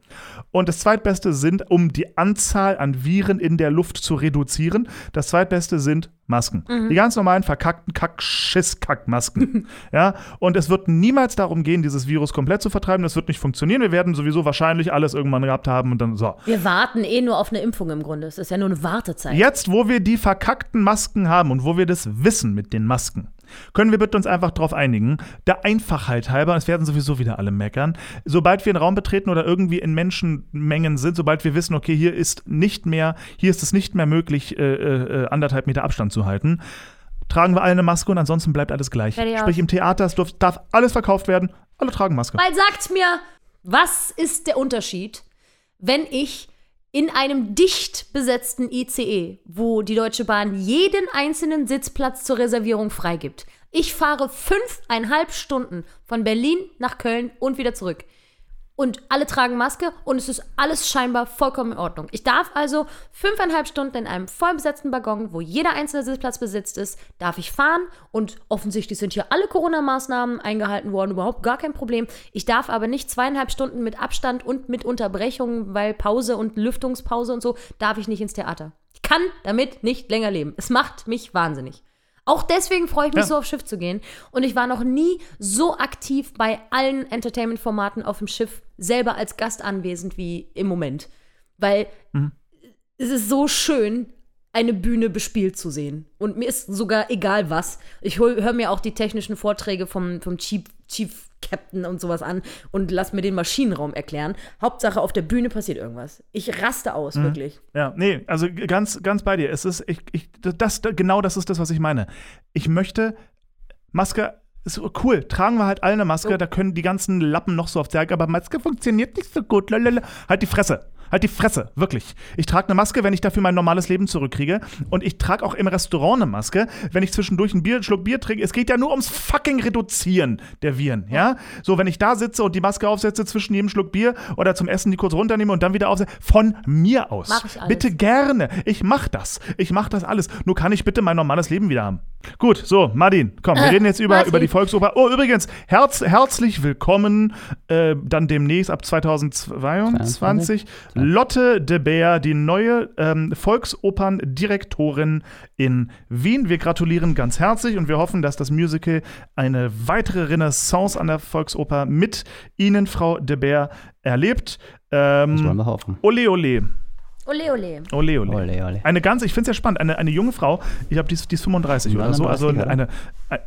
Und das zweitbeste sind, um die Anzahl an Viren in der Luft zu reduzieren, das zweitbeste sind Masken. Die ganz normalen verkackten Kack-Schiss-Kack-Masken. ja, und es wird niemals darum gehen, dieses Virus komplett zu vertreiben. Das wird nicht funktionieren. Wir werden sowieso wahrscheinlich alles irgendwann gehabt haben und dann so. Wir warten eh nur auf eine Impfung im Grunde. Es ist ja nur eine Wartezeit. Jetzt, wo wir die verkackten Masken haben und wo wir das wissen mit den Masken, können wir bitte uns einfach darauf einigen, der Einfachheit halber, es werden sowieso wieder alle meckern, sobald wir einen Raum betreten oder irgendwie in Menschenmengen sind, sobald wir wissen, okay, hier ist nicht mehr, hier ist es nicht mehr möglich, äh, äh, anderthalb Meter Abstand zu halten, tragen wir alle eine Maske und ansonsten bleibt alles gleich. Sprich, im Theater es darf, darf alles verkauft werden, alle tragen Maske. Weil sagt mir, was ist der Unterschied, wenn ich in einem dicht besetzten ICE, wo die Deutsche Bahn jeden einzelnen Sitzplatz zur Reservierung freigibt, ich fahre fünfeinhalb Stunden von Berlin nach Köln und wieder zurück. Und alle tragen Maske und es ist alles scheinbar vollkommen in Ordnung. Ich darf also fünfeinhalb Stunden in einem voll besetzten Waggon, wo jeder einzelne Sitzplatz besetzt ist, darf ich fahren und offensichtlich sind hier alle Corona-Maßnahmen eingehalten worden, überhaupt gar kein Problem. Ich darf aber nicht zweieinhalb Stunden mit Abstand und mit Unterbrechungen, weil Pause und Lüftungspause und so, darf ich nicht ins Theater. Ich kann damit nicht länger leben. Es macht mich wahnsinnig. Auch deswegen freue ich mich Ja. so auf Schiff zu gehen. Und ich war noch nie so aktiv bei allen Entertainment-Formaten auf dem Schiff selber als Gast anwesend wie im Moment. Weil es ist so schön, eine Bühne bespielt zu sehen. Und mir ist sogar egal was. Ich höre mir auch die technischen Vorträge vom, vom Chief, Chief Captain und sowas an und lass mir den Maschinenraum erklären. Hauptsache, auf der Bühne passiert irgendwas. Ich raste aus, wirklich. Ja, nee, also ganz, ganz bei dir. Es ist, ich, ich, das, genau das ist das, was ich meine. Ich möchte, Maske ist cool, tragen wir halt alle eine Maske, Oh. da können die ganzen Lappen noch so auf der aber Maske funktioniert nicht so gut. Lalala. Halt die Fresse. Halt die Fresse, wirklich. Ich trage eine Maske, wenn ich dafür mein normales Leben zurückkriege. Und ich trage auch im Restaurant eine Maske, wenn ich zwischendurch ein Bier, einen Schluck Bier trinke. Es geht ja nur ums fucking Reduzieren der Viren, ja? So, wenn ich da sitze und die Maske aufsetze zwischen jedem Schluck Bier oder zum Essen die kurz runternehme und dann wieder aufsetze, von mir aus. Mach ich alles. Bitte gerne. Ich mach das. Ich mach das alles. Nur kann ich bitte mein normales Leben wieder haben. Gut, so, Martin, komm, wir reden jetzt über, Martin. über die Volksoper. Oh, übrigens, herz, herzlich willkommen äh, dann demnächst ab 2022 Lotte de Beer, die neue ähm, Volksoperndirektorin in Wien. Wir gratulieren ganz herzlich und wir hoffen, dass das Musical eine weitere Renaissance an der Volksoper mit Ihnen, Frau de Beer, erlebt. Das wollen Ähm, wir hoffen. ole, ole. Ole, ole. Ole, ole. Ole, ole. Eine ganz, ich finde es ja spannend, eine, eine junge Frau, ich glaube, die, die ist 35 oder so, also 39, oder? eine, ein-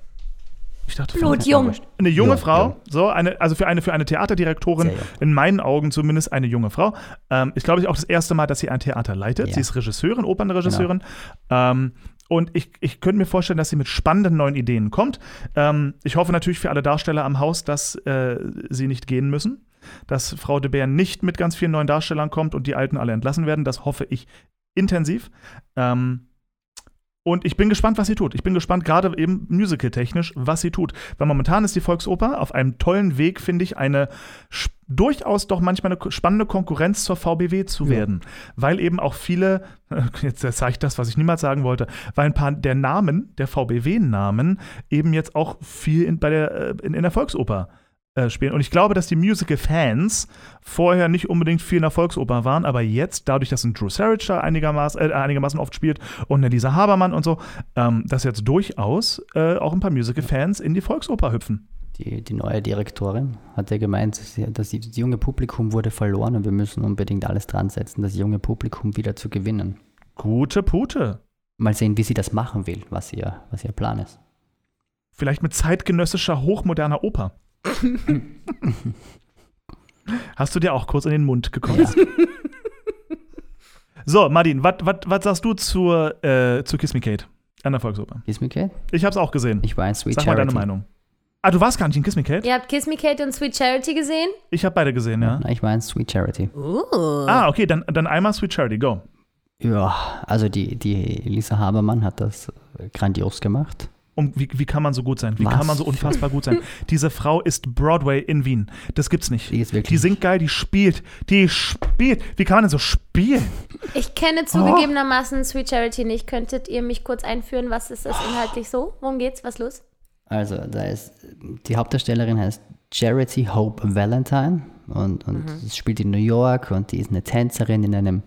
ich dachte, Blutjung. eine junge Ja, Frau, ja. so eine, also für eine für eine Theaterdirektorin in meinen Augen zumindest eine junge Frau. Ähm, ist glaube ich auch das erste Mal, dass sie ein Theater leitet. Ja. Sie ist Regisseurin, Opernregisseurin. Genau. Ähm, und ich, ich könnte mir vorstellen, dass sie mit spannenden neuen Ideen kommt. Ähm, ich hoffe natürlich für alle Darsteller am Haus, dass äh, sie nicht gehen müssen. Dass Frau de Beer nicht mit ganz vielen neuen Darstellern kommt und die alten alle entlassen werden. Das hoffe ich intensiv. Ähm, und ich bin gespannt, was sie tut. Ich bin gespannt, gerade eben musical-technisch, was sie tut. Weil momentan ist die Volksoper auf einem tollen Weg, finde ich, eine durchaus doch manchmal eine spannende Konkurrenz zur VBW zu Ja. werden. Weil eben auch viele, jetzt sage ich das, was ich niemals sagen wollte, weil ein paar der Namen, der VBW-Namen, eben jetzt auch viel in, bei der, äh, in, in der Volksoper äh, spielen. Und ich glaube, dass die Musical-Fans vorher nicht unbedingt viel in der Volksoper waren, aber jetzt, dadurch, dass ein Drew Sarich da einigermaßen, äh, einigermaßen oft spielt und eine Lisa Habermann und so, ähm, dass jetzt durchaus äh, auch ein paar Musical-Fans in die Volksoper hüpfen. Die, die neue Direktorin hat ja gemeint, sie- dass die- das junge Publikum wurde verloren und wir müssen unbedingt alles dran setzen, das junge Publikum wieder zu gewinnen. Gute Pute. Mal sehen, wie sie das machen will, was ihr, was ihr Plan ist. Vielleicht mit zeitgenössischer, hochmoderner Oper. Hast du dir auch kurz in den Mund gekotzt? So, Martin, was sagst du zur, äh, zu Kiss Me Kate an der Volksoper? Kiss Me Kate? Ich hab's auch gesehen. Ich war in Sweet Sag mal Charity. deine Meinung. Ah, du warst gar nicht in Kiss Me Kate? Ihr habt Kiss Me Kate und Sweet Charity gesehen? Ich habe beide gesehen, ja. Ich war in Sweet Charity. Uh. Ah, okay, dann, dann einmal Sweet Charity, go. Ja, also die, die Lisa Habermann hat das grandios gemacht. Und wie, wie kann man so gut sein? Wie Was? kann man so unfassbar gut sein? Diese Frau ist Broadway in Wien. Das gibt's nicht. Die ist wirklich- Die singt geil, die spielt. Die spielt. Wie kann man denn so spielen? Ich kenne zugegebenermaßen Sweet Charity nicht. Könntet ihr mich kurz einführen? Was ist das inhaltlich so? Worum geht's? Was los? Also, da ist, die Hauptdarstellerin heißt Charity Hope Valentine und, und Mhm. spielt in New York und die ist eine Tänzerin in einem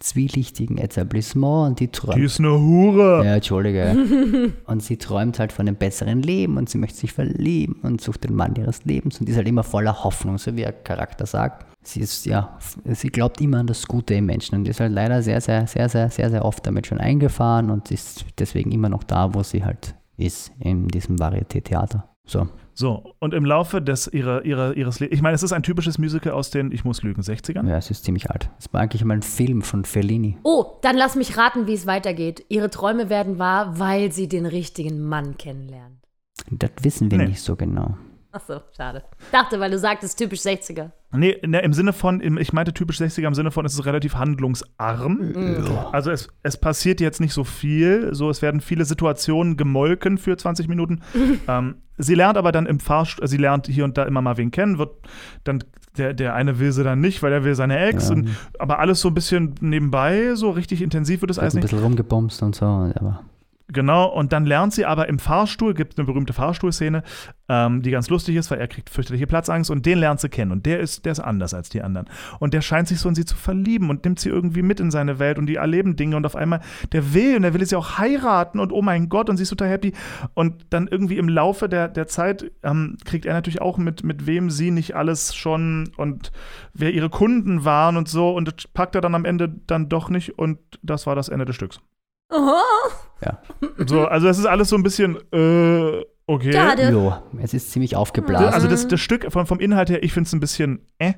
zwielichtigen Etablissement und die träumt. Die ist eine Hure. Ja, Entschuldige. und sie träumt halt von einem besseren Leben und sie möchte sich verlieben und sucht den Mann ihres Lebens und ist halt immer voller Hoffnung, so wie ihr Charakter sagt. Sie ist, ja, sie glaubt immer an das Gute im Menschen und ist halt leider sehr, sehr, sehr, sehr, sehr, sehr oft damit schon eingefahren und ist deswegen immer noch da, wo sie halt ist, in diesem Varieté-Theater. So. So, und im Laufe des, ihrer, ihrer, ihres Lebens, ich meine, es ist ein typisches Musical aus den, ich muss lügen, 60ern. Ja, es ist ziemlich alt. Es war eigentlich mal ein Film von Fellini. Oh, dann lass mich raten, wie es weitergeht. Ihre Träume werden wahr, weil sie den richtigen Mann kennenlernt. Das wissen wir Nee. nicht so genau. Ach so, schade. Dachte, weil du sagtest, typisch 60er. Nee, ne, im Sinne von, im, ich meinte typisch 60er, im Sinne von, es ist relativ handlungsarm. Also es, es passiert jetzt nicht so viel. So, es werden viele Situationen gemolken für 20 Minuten. ähm, sie lernt aber dann im Fahrstuhl, sie lernt hier und da immer mal wen kennen, wird dann, der, der eine will sie dann nicht, weil er will seine Ex. Ja. Und, aber alles so ein bisschen nebenbei, so richtig intensiv wird es alles ein nicht. bisschen rumgebumst und so, aber Genau, und dann lernt sie aber im Fahrstuhl, gibt es eine berühmte Fahrstuhlszene, ähm, die ganz lustig ist, weil er kriegt fürchterliche Platzangst und den lernt sie kennen. Und der ist, der ist anders als die anderen. Und der scheint sich so in sie zu verlieben und nimmt sie irgendwie mit in seine Welt und die erleben Dinge und auf einmal, der will und der will sie auch heiraten und oh mein Gott und sie ist total happy. Und dann irgendwie im Laufe der, der Zeit ähm, kriegt er natürlich auch mit, mit wem sie nicht alles schon und wer ihre Kunden waren und so und das packt er dann am Ende dann doch nicht und das war das Ende des Stücks. Oh, ja. So, also es ist alles so ein bisschen, äh, okay. schade. Jo, es ist ziemlich aufgeblasen. Also das, das Stück vom, vom Inhalt her, ich finde es ein bisschen äh. Ähm,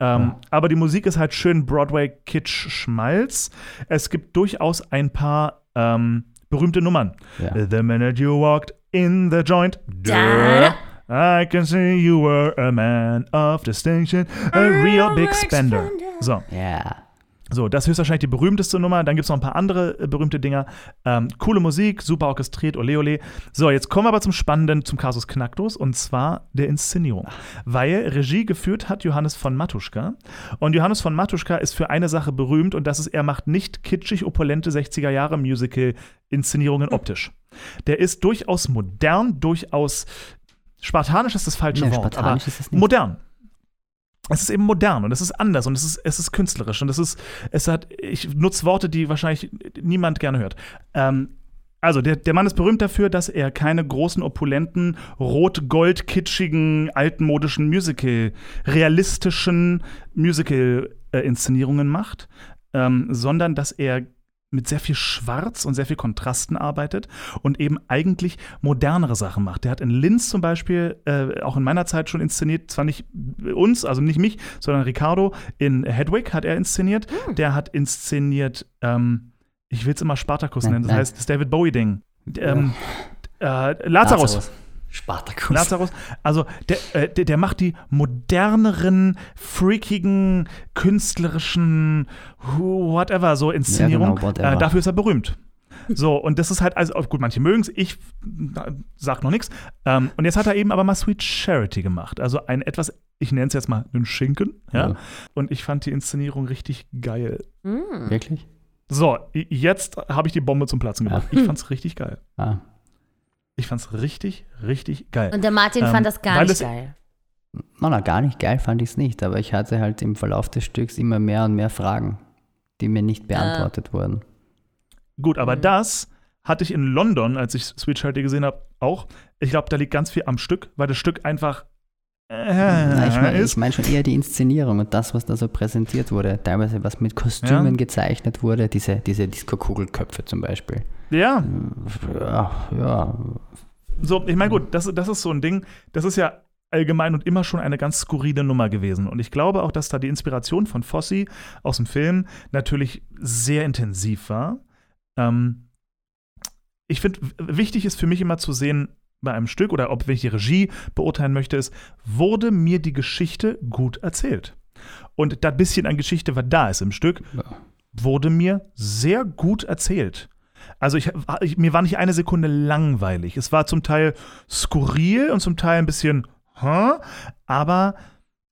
Ja. Aber die Musik ist halt schön Broadway-Kitsch-Schmalz. Es gibt durchaus ein paar ähm, berühmte Nummern. Ja. The minute you walked in the joint. Da. I can see you were a man of distinction, a real big spender. So, ja. So, das ist höchstwahrscheinlich die berühmteste Nummer. Dann gibt es noch ein paar andere äh, berühmte Dinger. Ähm, coole Musik, super orchestriert, ole ole. So, jetzt kommen wir aber zum Spannenden, zum Kasus Knacktus, und zwar der Inszenierung. Weil Regie geführt hat Johannes von Matuschka. Und Johannes von Matuschka ist für eine Sache berühmt, und das ist, er macht nicht kitschig opulente 60er-Jahre-Musical-Inszenierungen optisch. Der ist durchaus modern, durchaus spartanisch ist das falsche Nee, Wort, aber spartanisch ist es nicht. modern. Es ist eben modern und es ist anders und es ist, es ist künstlerisch und es ist, es hat, ich nutze Worte, die wahrscheinlich niemand gerne hört. Ähm, also, der, der Mann ist berühmt dafür, dass er keine großen, opulenten, rot-gold-kitschigen, altmodischen Musical, realistischen Musical-Inszenierungen macht, ähm, sondern dass er mit sehr viel Schwarz und sehr viel Kontrasten arbeitet und eben eigentlich modernere Sachen macht. Der hat in Linz zum Beispiel, äh, auch in meiner Zeit schon inszeniert, zwar nicht uns, also nicht mich, sondern Ricardo in Hedwig hat er inszeniert. Der hat inszeniert, ähm, ich will es immer Spartacus Nein, nennen, das nein. heißt das David Bowie-Ding. Ähm, äh, Lazarus. Spartacus. Lazarus, also der, äh, der, der macht die moderneren, freakigen, künstlerischen, whatever, so Inszenierungen. Ja, genau, whatever. äh, dafür ist er berühmt. So, und das ist halt, also gut, manche mögen es, ich sag noch nichts. Ähm, und jetzt hat er eben aber mal Sweet Charity gemacht. Also ein etwas, ich nenne es jetzt mal einen Schinken, ja. Ja. Und ich fand die Inszenierung richtig geil. Hm. Wirklich? So, jetzt habe ich die Bombe zum Platzen gebracht. Ich fand's richtig geil. Ah. Ich fand's richtig, richtig geil. Und der Martin Ähm, fand das gar nicht es- geil. Na, na, gar nicht geil fand ich es nicht, aber ich hatte halt im Verlauf des Stücks immer mehr und mehr Fragen, die mir nicht beantwortet wurden. Gut, aber Mhm. das hatte ich in London, als ich Sweet Charity gesehen habe, auch. Ich glaube, da liegt ganz viel am Stück, weil das Stück einfach äh, Na, ich meine ist. ich mein schon eher die Inszenierung und das, was da so präsentiert wurde. Teilweise was mit Kostümen Ja. gezeichnet wurde, diese, diese Disco-Kugelköpfe zum Beispiel. Ja, Ja, ja. so, ich meine, gut, das, das ist so ein Ding, das ist ja allgemein und immer schon eine ganz skurrile Nummer gewesen. Und ich glaube auch, dass da die Inspiration von Fossi aus dem Film natürlich sehr intensiv war. Ähm, ich finde, wichtig ist für mich immer zu sehen, bei einem Stück oder ob ich die Regie beurteilen möchte, ist, wurde mir die Geschichte gut erzählt? Und das bisschen an Geschichte, was da ist im Stück, Ja. wurde mir sehr gut erzählt. Also ich, ich, mir war nicht eine Sekunde langweilig. Es war zum Teil skurril und zum Teil ein bisschen, hä? aber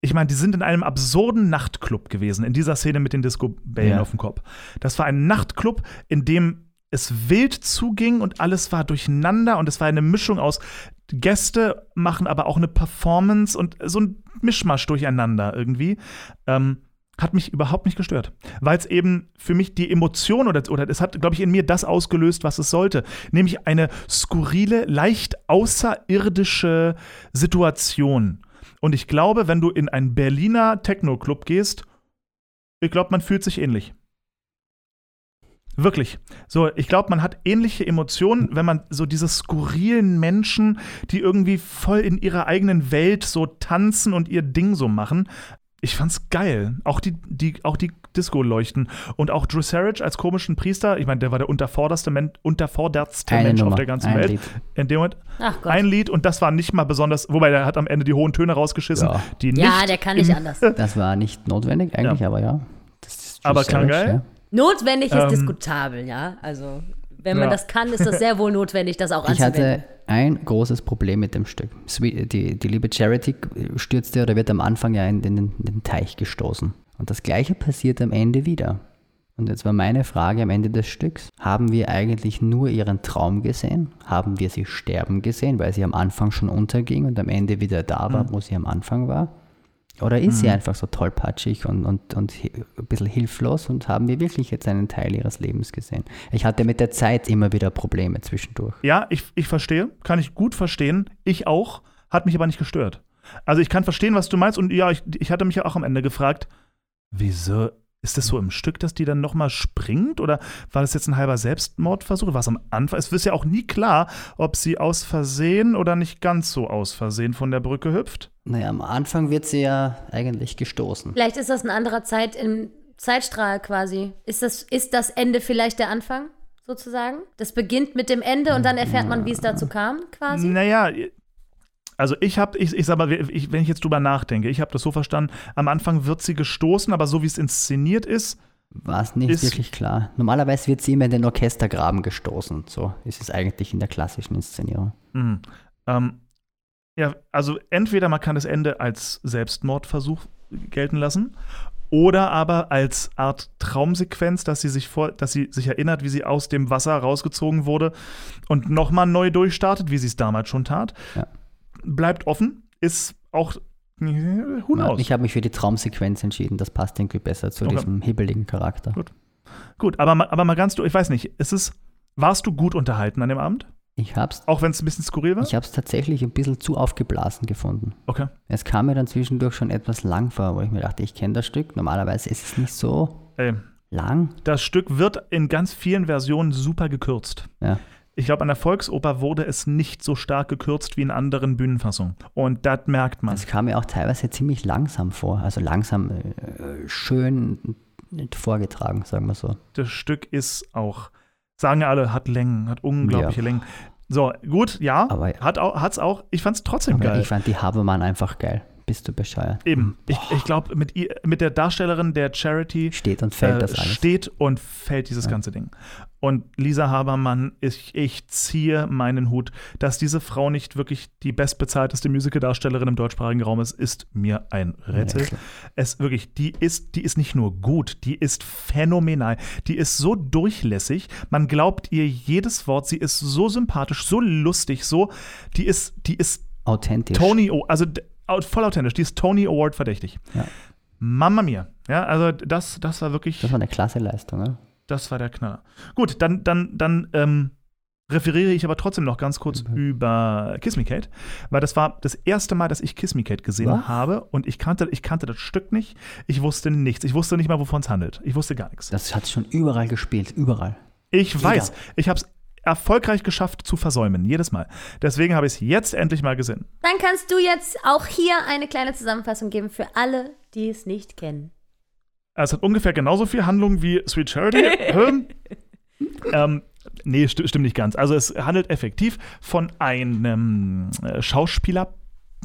ich meine, die sind in einem absurden Nachtclub gewesen, in dieser Szene mit den Disco-Bällen Ja. auf dem Kopf. Das war ein Nachtclub, in dem es wild zuging und alles war durcheinander und es war eine Mischung aus Gäste machen aber auch eine Performance und so ein Mischmasch durcheinander irgendwie. Ähm, hat mich überhaupt nicht gestört, weil es eben für mich die Emotion oder, oder es hat, glaube ich, in mir das ausgelöst, was es sollte, nämlich eine skurrile, leicht außerirdische Situation. Und ich glaube, wenn du in einen Berliner Techno-Club gehst, ich glaube, man fühlt sich ähnlich. Wirklich. So, ich glaube, man hat ähnliche Emotionen, wenn man so diese skurrilen Menschen, die irgendwie voll in ihrer eigenen Welt so tanzen und ihr Ding so machen. Ich fand's geil. Auch die, die, auch die Disco-Leuchten. Und auch Drew Sarich als komischen Priester. Ich meine, der war der untervorderste Men untervordertste Eine Mensch Nummer, auf der ganzen ein Welt. Lied. In dem Moment. Ach Gott. Ein Lied und das war nicht mal besonders, wobei der hat am Ende die hohen Töne rausgeschissen, Ja. die nicht. ja, der kann nicht anders. Das war nicht notwendig eigentlich, aber ja. Das ist Aber klang Savage, geil. Notwendig ist Ähm, diskutabel, ja. Also, wenn man Ja. das kann, ist das sehr wohl notwendig, das auch Ich anzuwenden. hatte ein großes Problem mit dem Stück. Die, die liebe Charity stürzte oder wird am Anfang ja in den, in den Teich gestoßen. Und das gleiche passiert am Ende wieder. Und jetzt war meine Frage am Ende des Stücks, haben wir eigentlich nur ihren Traum gesehen? Haben wir sie sterben gesehen, weil sie am Anfang schon unterging und am Ende wieder da war, wo sie am Anfang war? Oder ist sie einfach so tollpatschig und, und, und ein bisschen hilflos und haben wir wirklich jetzt einen Teil ihres Lebens gesehen? Ich hatte mit der Zeit immer wieder Probleme zwischendurch. Ja, ich, ich verstehe, kann ich gut verstehen. Ich auch, hat mich aber nicht gestört. Also ich kann verstehen, was du meinst und ja, ich, ich hatte mich ja auch am Ende gefragt, wieso ist das so im Stück, dass die dann nochmal springt oder war das jetzt ein halber Selbstmordversuch? War es am Anfang? Es ist ja auch nie klar, ob sie aus Versehen oder nicht ganz so aus Versehen von der Brücke hüpft. Naja, am Anfang wird sie ja eigentlich gestoßen. Vielleicht ist das ein anderer Zeit im Zeitstrahl quasi. Ist das, ist das Ende vielleicht der Anfang, sozusagen? Das beginnt mit dem Ende und dann erfährt man, wie es dazu kam, quasi? Naja, also ich habe, ich, ich sag mal, ich, wenn ich jetzt drüber nachdenke, ich habe das so verstanden, am Anfang wird sie gestoßen, aber so wie es inszeniert ist, War es nicht Ist- wirklich klar. Normalerweise wird sie immer in den Orchestergraben gestoßen. So ist es eigentlich in der klassischen Inszenierung. Mhm. Ähm, ja, also entweder man kann das Ende als Selbstmordversuch gelten lassen oder aber als Art Traumsequenz, dass sie sich vor, dass sie sich erinnert, wie sie aus dem Wasser rausgezogen wurde und nochmal neu durchstartet, wie sie es damals schon tat. Ja. Bleibt offen, ist auch who knows. Ich habe mich für die Traumsequenz entschieden. Das passt irgendwie besser zu Okay. diesem hibbeligen Charakter. Gut. Gut, aber, aber mal ganz du, ich weiß nicht, ist es, warst du gut unterhalten an dem Abend? Ich habe es Auch wenn es ein bisschen skurril war? ich hab's tatsächlich ein bisschen zu aufgeblasen gefunden. Okay. Es kam mir dann zwischendurch schon etwas lang vor, wo ich mir dachte, ich kenne das Stück. Normalerweise ist es nicht so Ey, lang. das Stück wird in ganz vielen Versionen super gekürzt. Ja. Ich glaube, an der Volksoper wurde es nicht so stark gekürzt wie in anderen Bühnenfassungen. Und das merkt man. Es kam mir auch teilweise ziemlich langsam vor. Also langsam äh, schön vorgetragen, sagen wir so. Das Stück ist auch, sagen ja alle, hat Längen, hat unglaubliche Ja. Längen. So, gut, ja, Aber- hat auch, hat's auch. Ich fand's trotzdem Aber geil. ich fand die Habermann einfach geil. Bist du bescheuert? Eben. Ich, ich glaube, mit, ihr- mit der Darstellerin der Charity Steht und fällt äh, das alles. steht und fällt dieses ganze Ding. Und Lisa Habermann, ich, ich ziehe meinen Hut, dass diese Frau nicht wirklich die bestbezahlteste Musical-Darstellerin im deutschsprachigen Raum ist, ist mir ein Rätsel. Ja, es wirklich, die ist, die ist nicht nur gut, die ist phänomenal. Die ist so durchlässig, man glaubt ihr jedes Wort, sie ist so sympathisch, so lustig, so, die ist, die ist Authentisch. Tony, O- also voll authentisch, die ist Tony Award verdächtig. Ja. Mamma mia. Ja, also das, das war wirklich, Das war eine klasse Leistung. Ja? das war der Knaller. Gut, dann, dann, dann ähm, referiere ich aber trotzdem noch ganz kurz Mhm. über Kiss Me Kate, weil das war das erste Mal, dass ich Kiss Me Kate gesehen Was? habe und ich kannte, ich kannte das Stück nicht. Ich wusste nichts. Ich wusste nicht mal, wovon es handelt. Ich wusste gar nichts. Das hat schon überall gespielt. Überall. Ich weiß, ich habe es erfolgreich geschafft zu versäumen, jedes Mal. Deswegen habe ich es jetzt endlich mal gesehen. Dann kannst du jetzt auch hier eine kleine Zusammenfassung geben für alle, die es nicht kennen. Es hat ungefähr genauso viel Handlung wie Sweet Charity. ähm, ähm, nee, sti stimmt nicht ganz. Also es handelt effektiv von einem äh, Schauspieler,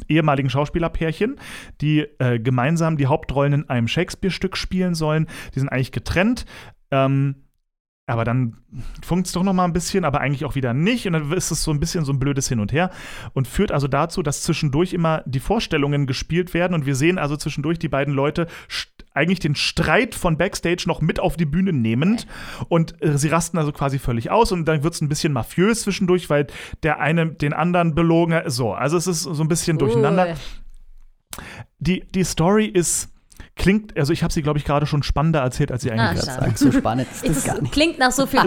ehemaligen Schauspielerpärchen, die äh, gemeinsam die Hauptrollen in einem Shakespeare-Stück spielen sollen. Die sind eigentlich getrennt. Ähm, aber dann funkt es doch noch mal ein bisschen, aber eigentlich auch wieder nicht. Und dann ist es so ein bisschen so ein blödes Hin und Her und führt also dazu, dass zwischendurch immer die Vorstellungen gespielt werden und wir sehen also zwischendurch die beiden Leute eigentlich den Streit von Backstage noch mit auf die Bühne nehmend und äh, sie rasten also quasi völlig aus und dann wird es ein bisschen mafiös zwischendurch, weil der eine den anderen belogen hat. So, also es ist so ein bisschen durcheinander Ui. die, die Story ist, klingt, also ich habe sie, glaube ich, gerade schon spannender erzählt, als sie eigentlich Ah, ist. schade. Sag, so spannend ist das Es gar nicht. klingt nach so viel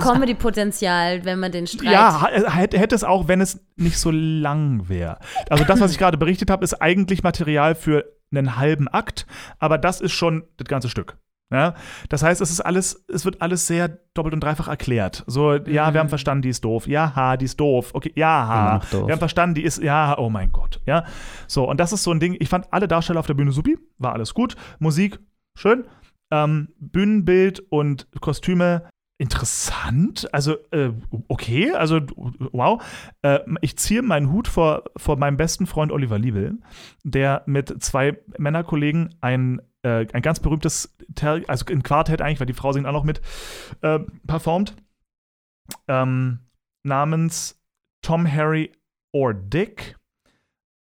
Comedy-Potenzial, wenn man den Streit. Ja, ha- hätte, hätte es auch, wenn es nicht so lang wäre. Also das, was ich gerade berichtet habe, ist eigentlich Material für einen halben Akt, aber das ist schon das ganze Stück. Ja? Das heißt, es ist alles, es wird alles sehr doppelt und dreifach erklärt. So, ja, wir haben verstanden, die ist doof. Ja, ha, die ist doof. Okay, ja, ha. doof. Wir haben verstanden, die ist, ja, oh mein Gott. Ja, so, und das ist so ein Ding. Ich fand alle Darsteller auf der Bühne supi, war alles gut. Musik, schön. Ähm, Bühnenbild und Kostüme interessant. Also, äh, okay, also, wow. Äh, ich ziehe meinen Hut vor, vor meinem besten Freund Oliver Liebel, der mit zwei Männerkollegen ein, äh, ein ganz berühmtes, Ter also ein Quartett eigentlich, weil die Frau singt auch noch mit, äh, performt, ähm, namens Tom, Harry or Dick.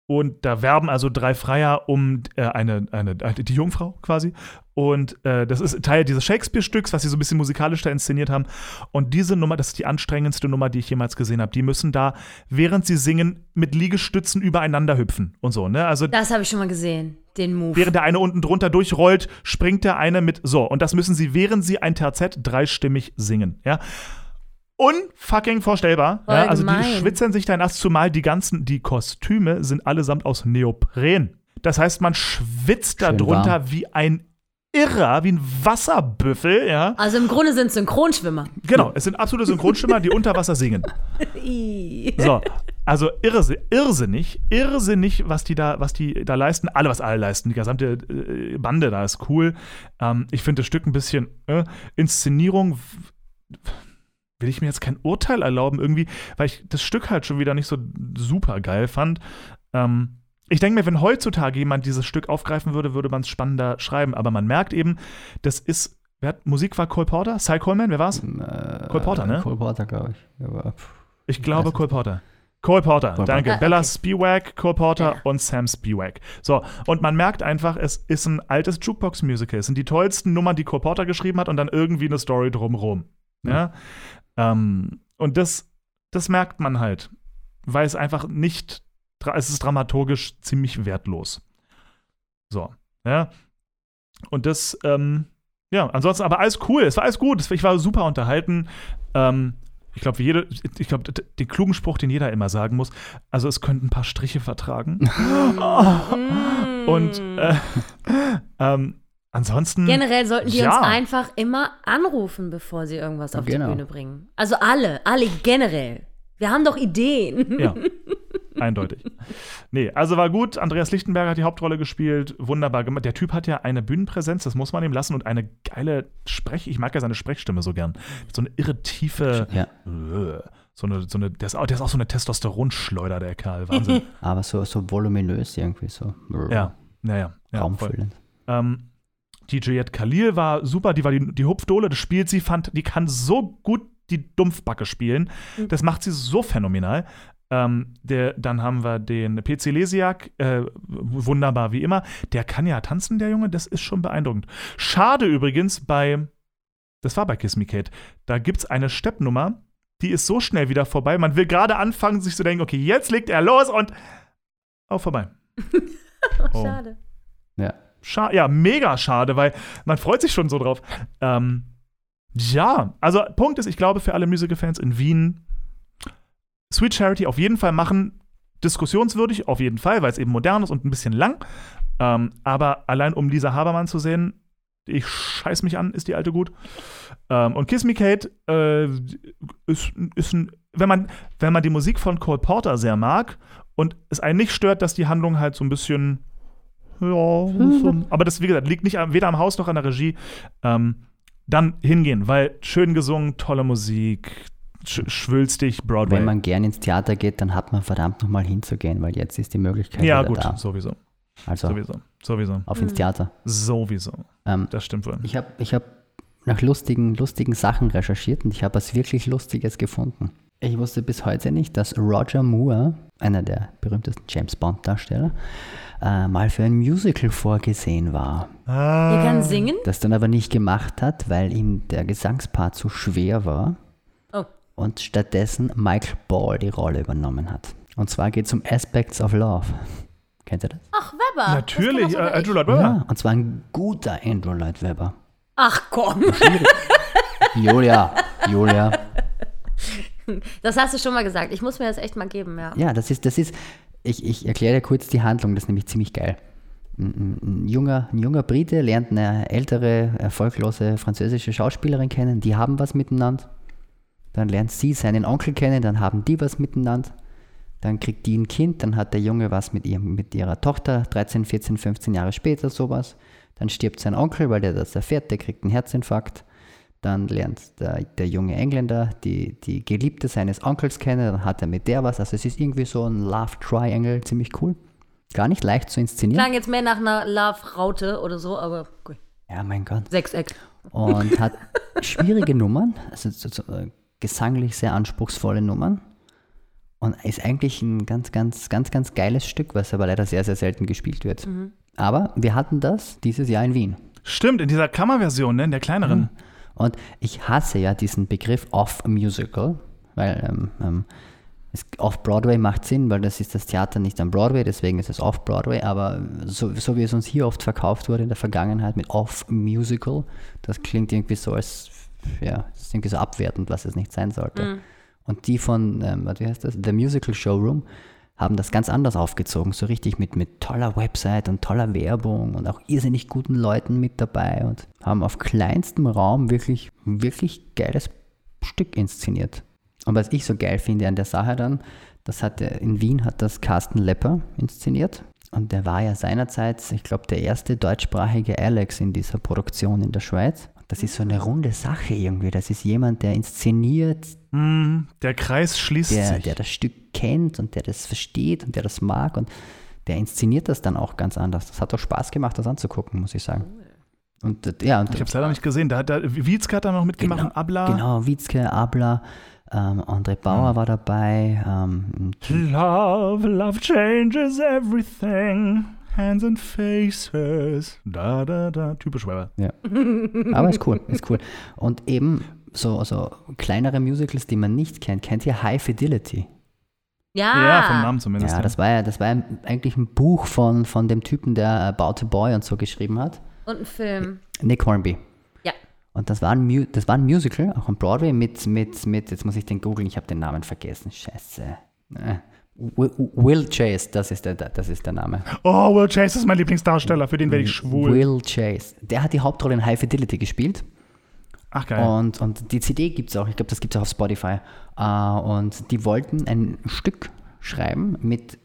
Und da werben also drei Freier um äh, eine, eine, die Jungfrau quasi. Und äh, das ist Teil dieses Shakespeare-Stücks, was sie so ein bisschen musikalisch da inszeniert haben. Und diese Nummer, das ist die anstrengendste Nummer, die ich jemals gesehen habe. Die müssen da, während sie singen, mit Liegestützen übereinander hüpfen und so. Ne? Also Das habe ich schon mal gesehen, den Move. während der eine unten drunter durchrollt, springt der eine mit. So, und das müssen sie, während sie ein Terzett dreistimmig singen. Ja. Unfucking vorstellbar. Ja, also die gemein. schwitzen sich dann erst, zumal die ganzen, die Kostüme sind allesamt aus Neopren. Das heißt, man schwitzt da Schön drunter warm. wie ein Irrer, wie ein Wasserbüffel, ja. Also im Grunde sind es Synchronschwimmer. Genau, es sind absolute Synchronschwimmer, die unter Wasser singen. So, also irrsi irrsinnig, irrsinnig, was die da, was die da leisten. Alle, was alle leisten. Die gesamte äh, Bande da ist cool. Ähm, ich finde das Stück ein bisschen äh, Inszenierung. Will ich mir jetzt kein Urteil erlauben, irgendwie, weil ich das Stück halt schon wieder nicht so super geil fand. Ähm, ich denke mir, wenn heutzutage jemand dieses Stück aufgreifen würde, würde man es spannender schreiben. Aber man merkt eben, das ist. Wer hat, Musik war Cole Porter? Cy Coleman, wer war's? Äh, Cole Porter, ne? Cole Porter, glaube ich. Aber, pff, Ich glaube Cole Porter. Cole Porter, Cole danke. Ah, Bella okay. Spiewak, Cole Porter Ja. und Sam Spiewak. So, und man merkt einfach, es ist ein altes Jukebox-Musical. Es sind die tollsten Nummern, die Cole Porter geschrieben hat und dann irgendwie eine Story drumherum. Ja. Ähm, und das, das merkt man halt, weil es einfach nicht, es ist dramaturgisch ziemlich wertlos. So, ja. Und das, ähm, ja, ansonsten aber alles cool. Es war alles gut. Ich war super unterhalten. Ähm, ich glaube, jede, ich glaube, den klugen Spruch, den jeder immer sagen muss, also es könnten ein paar Striche vertragen. Und äh, ähm, ansonsten. Generell sollten die Ja. uns einfach immer anrufen, bevor sie irgendwas auf Genau. die Bühne bringen. Also alle, alle generell. Wir haben doch Ideen. Ja, eindeutig. Nee, also war gut. Andreas Lichtenberger hat die Hauptrolle gespielt. Wunderbar gemacht. Der Typ hat ja eine Bühnenpräsenz, das muss man ihm lassen. Und eine geile Sprech... Ich mag ja seine Sprechstimme so gern. So eine irre tiefe... ja, Äh, So eine, so eine, der, ist auch, der ist auch so eine Testosteronschleuder, der Kerl. Wahnsinn. aber so, so voluminös irgendwie, so ja, naja. Ja, raumfüllend. Ähm, die Juliette Khalil war super, die war die, die Hupfdohle, das spielt sie, fand, die kann so gut die Dumpfbacke spielen. Das macht sie so phänomenal. Ähm, der, dann haben wir den PC Lesiak, äh, wunderbar wie immer. Der kann ja tanzen, der Junge, das ist schon beeindruckend. Schade übrigens bei, das war bei Kiss Me Kate, da gibt es eine Steppnummer, die ist so schnell wieder vorbei. Man will gerade anfangen, sich zu denken, okay, jetzt legt er los und auch vorbei. Oh. Schade. Ja. Scha ja, mega schade, weil man freut sich schon so drauf. Ähm, ja, also Punkt ist, ich glaube, für alle Musical-Fans in Wien, Sweet Charity auf jeden Fall machen, diskussionswürdig, auf jeden Fall, weil es eben modern ist und ein bisschen lang. Ähm, aber allein um Lisa Habermann zu sehen, ich scheiß mich an, ist die alte gut. Ähm, und Kiss Me Kate äh, ist, ist ein, wenn man, wenn man die Musik von Cole Porter sehr mag und es einen nicht stört, dass die Handlung halt so ein bisschen ja, so, aber das, wie gesagt, liegt nicht weder am Haus noch an der Regie. Ähm, dann hingehen, weil schön gesungen, tolle Musik, sch schwülstig, Broadway. Wenn man gern ins Theater geht, dann hat man verdammt nochmal hinzugehen, weil jetzt ist die Möglichkeit ja, gut, da. sowieso. Also Sowieso. Sowieso. auf ins Theater. Sowieso. Ähm, Das stimmt wohl. ich habe ich hab nach lustigen, lustigen Sachen recherchiert und ich habe was wirklich Lustiges gefunden. Ich wusste bis heute nicht, dass Roger Moore, einer der berühmtesten James Bond-Darsteller, äh, mal für ein Musical vorgesehen war. Ihr kann singen? Das dann aber nicht gemacht hat, weil ihm der Gesangspart zu schwer war. Und stattdessen Michael Ball die Rolle übernommen hat. Und zwar geht es um Aspects of Love. Kennt ihr das? Ach, Weber. Natürlich, äh, Andrew Lloyd Webber. Ja, und zwar ein guter Andrew Lloyd Webber. Ach komm. Julia, Julia. Das hast du schon mal gesagt. Ich muss mir das echt mal geben, ja. Ja, das ist, das ist, ich, ich erkläre dir kurz die Handlung, das ist nämlich ziemlich geil. Ein, ein, ein, junger, ein junger Brite lernt eine ältere, erfolglose französische Schauspielerin kennen, die haben was miteinander. Dann lernt sie seinen Onkel kennen, dann haben die was miteinander. Dann kriegt die ein Kind, dann hat der Junge was mit, ihrem, mit ihrer Tochter, 13, 14, 15 Jahre später sowas. Dann stirbt sein Onkel, weil der das erfährt, der kriegt einen Herzinfarkt. Dann lernt der, der junge Engländer die, die Geliebte seines Onkels kennen, dann hat er mit der was. Also es ist irgendwie so ein Love Triangle, ziemlich cool. Gar nicht leicht zu inszenieren. Klang jetzt mehr nach einer Love-Raute oder so, aber gut. Ja, mein Gott. Sechseck. Und hat schwierige Nummern, also so, so, äh, gesanglich sehr anspruchsvolle Nummern. Und ist eigentlich ein ganz, ganz, ganz, ganz geiles Stück, was aber leider sehr, sehr selten gespielt wird. Aber wir hatten das dieses Jahr in Wien. Stimmt, in dieser Kammerversion, ne, in der kleineren. Und ich hasse ja diesen Begriff Off-Musical, weil ähm, ähm, es- Off-Broadway macht Sinn, weil das ist das Theater nicht am Broadway, deswegen ist es Off-Broadway, aber so, so wie es uns hier oft verkauft wurde in der Vergangenheit mit Off-Musical, das klingt irgendwie so als, ja, das ist irgendwie so abwertend, was es nicht sein sollte. Und die von, ähm, wie heißt das, The Musical Showroom, haben das ganz anders aufgezogen, so richtig mit, mit toller Website und toller Werbung und auch irrsinnig guten Leuten mit dabei und haben auf kleinstem Raum wirklich, wirklich geiles Stück inszeniert. Und was ich so geil finde an der Sache dann, das hat der- in Wien hat das Carsten Lepper inszeniert. Und der war ja seinerzeit, ich glaube, der erste deutschsprachige Alex in dieser Produktion in der Schweiz. Das ist so eine runde Sache irgendwie. Das ist jemand, der inszeniert, Hm, der Kreis schließt der, sich. der das Stück kennt und der das versteht und der das mag und der inszeniert das dann auch ganz anders. Das hat doch Spaß gemacht, das anzugucken, muss ich sagen. Und äh, ja, und ich habe es leider nicht gesehen. Da hat da, Wietzke hat da noch mitgemacht und Abla. Genau, Witzke, Abla, ähm, André Bauer war dabei. Ähm, Love, love changes everything. Hands and faces. Da, da, da. Typisch Weber. aber ist cool, ist cool. Und eben so, so kleinere Musicals, die man nicht kennt. Kennt ihr High Fidelity? Ja. Ja, vom Namen zumindest. Ja, das war ja, das war ja eigentlich ein Buch von, von dem Typen, der About a Boy und so geschrieben hat. Und ein Film. Nick Hornby. Ja. Und das war ein, Mu das war ein Musical, auch am Broadway, mit, mit, mit, jetzt muss ich den googeln, ich habe den Namen vergessen. Scheiße. Will, Chase, das ist, der, das ist der Name. Oh, Will Chase ist mein Lieblingsdarsteller. Für den werde ich schwul. Will Chase. Der hat die Hauptrolle in High Fidelity gespielt. Ach, geil. Und, und die CD gibt es auch, ich glaube, das gibt es auch auf Spotify. Äh, und die wollten ein Stück schreiben mit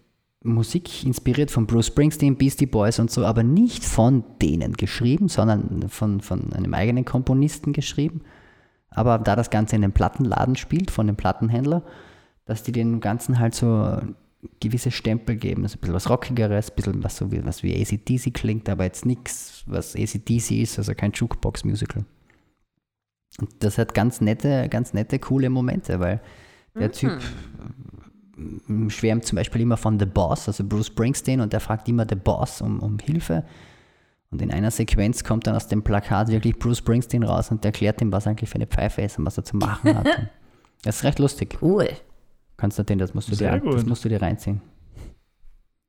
Musik inspiriert von Bruce Springsteen, Beastie Boys und so, aber nicht von denen geschrieben, sondern von, von einem eigenen Komponisten geschrieben. Aber da das Ganze in einem Plattenladen spielt, von dem Plattenhändler, dass die dem Ganzen halt so gewisse Stempel geben. Also ein bisschen was Rockigeres, ein bisschen was so wie, was wie ACDC klingt, aber jetzt nichts, was ACDC ist, also kein Jukebox-Musical. Und das hat ganz nette, ganz nette, coole Momente, weil der Typ mm, schwärmt zum Beispiel immer von The Boss, also Bruce Springsteen, und der fragt immer The Boss um, um Hilfe. Und in einer Sequenz kommt dann aus dem Plakat wirklich Bruce Springsteen raus und erklärt ihm, was eigentlich für eine Pfeife ist und was er zu machen hat. Das ist recht lustig. Cool. Konstantin, das musst du, Sehr dir, gut. das musst du dir reinziehen.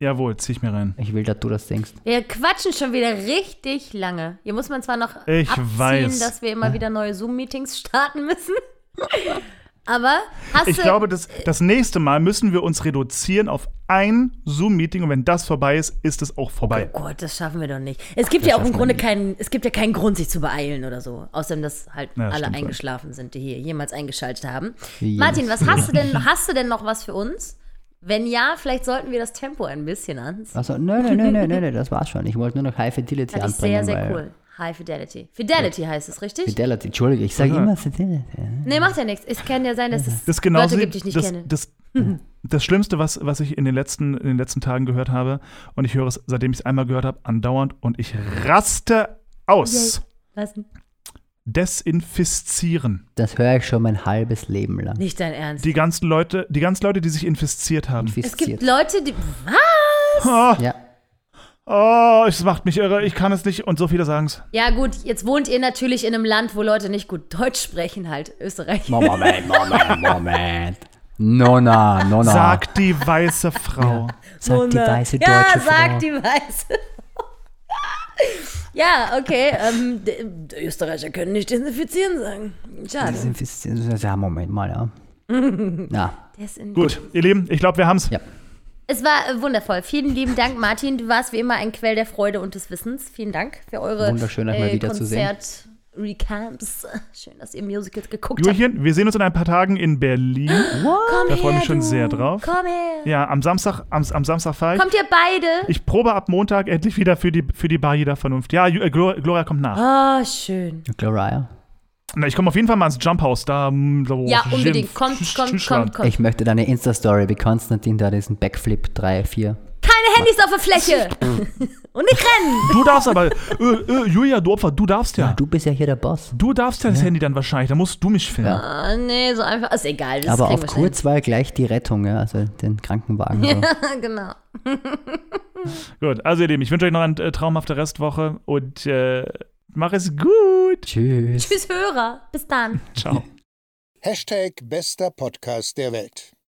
Jawohl, zieh ich mir rein. Ich will, dass du das denkst. Wir quatschen schon wieder richtig lange. Hier muss man zwar noch Ich abziehen, weiß. dass wir immer wieder neue Zoom-Meetings starten müssen. Aber hast Ich du. glaube, das, das nächste Mal müssen wir uns reduzieren auf ein Zoom-Meeting und wenn das vorbei ist, ist es auch vorbei. Oh Gott, das schaffen wir doch nicht. Es gibt Das ja auch im Grunde keinen, es gibt ja keinen Grund, sich zu beeilen oder so. Außerdem, dass halt Ja, alle eingeschlafen sind, die hier jemals eingeschaltet haben. Wie Martin, was hast du denn, hast du denn noch was für uns? Wenn ja, vielleicht sollten wir das Tempo ein bisschen anziehen. Also, nein, nein, nein, nein, nein, nein, das war's schon. Ich wollte nur noch High Fidelity Fand ich anbringen. sehr, sehr weil cool. High Fidelity. Fidelity heißt es, richtig? Fidelity, Entschuldige, ich sage Aha. immer Fidelity. nee, macht ja nichts. Es kann ja sein, dass es Das Wörter gibt, die ich nicht das, kenne. Das, das Schlimmste, was, was ich in den, letzten, in den letzten Tagen gehört habe, und ich höre es, seitdem ich es einmal gehört habe, andauernd und ich raste aus. Was denn? desinfizieren. Das höre ich schon mein halbes Leben lang. Nicht dein Ernst. Die ganzen Leute, die ganzen Leute, die sich infiziert haben. es gibt Infiziert. Leute, die. Was? Oh, Ja, oh, es macht mich irre, ich kann es nicht und so viele sagen es. Ja, gut, jetzt wohnt ihr natürlich in einem Land, wo Leute nicht gut Deutsch sprechen, halt. Österreich. Moment, Moment, Moment. Nona, Nona. Sagt die weiße Frau. sagt die weiße ja, deutsche sagt Frau. die Weiße. ja, okay. Ähm, Österreicher können nicht desinfizieren sagen. Schade. Desinfiziert- Ja, Moment mal, ja. Ja, Gut, ihr Lieben, ich glaube, wir haben es. ja. Es war äh, wundervoll. Vielen lieben Dank, Martin. Du warst wie immer ein Quell der Freude und des Wissens. Vielen Dank für eure Wunderschön, euch mal wiederzusehen. Konzert Recamps. Schön, dass ihr Musicals geguckt habt. Julian, wir sehen uns in ein paar Tagen in Berlin. Komm Da freue ich mich schon du. sehr drauf. Komm her. Ja, am Samstag, am, am Samstag fahre ich. Kommt ihr beide? Ich probe ab Montag endlich wieder für die, für die Bar jeder Vernunft. Ja, äh, Glor- Gloria kommt nach. Ah, schön. Gloria. Na, ich komme auf jeden Fall mal ins Jump House. Da, mm, so Ja, unbedingt. Kommt, kommt, kommt, kommt. Ich möchte deine Insta-Story, wie Konstantin da diesen Backflip 3, 4. Keine Handys auf der Fläche. und nicht rennen. Du darfst aber, äh, äh, Julia, du Opfer, du darfst ja. Du bist ja hier der Boss. Du darfst ja das Handy dann wahrscheinlich, da musst du mich filmen. Ah, nee, so einfach. Ist egal. Das Aber auf schon Kurzwahl gleich die Rettung, ja, also den Krankenwagen. So. hin. genau. Gut, also ihr Lieben, ich wünsche euch noch eine äh, traumhafte Restwoche und äh, mach es gut. Tschüss. Tschüss, Hörer. Bis dann. Ciao. Hashtag bester Podcast der Welt.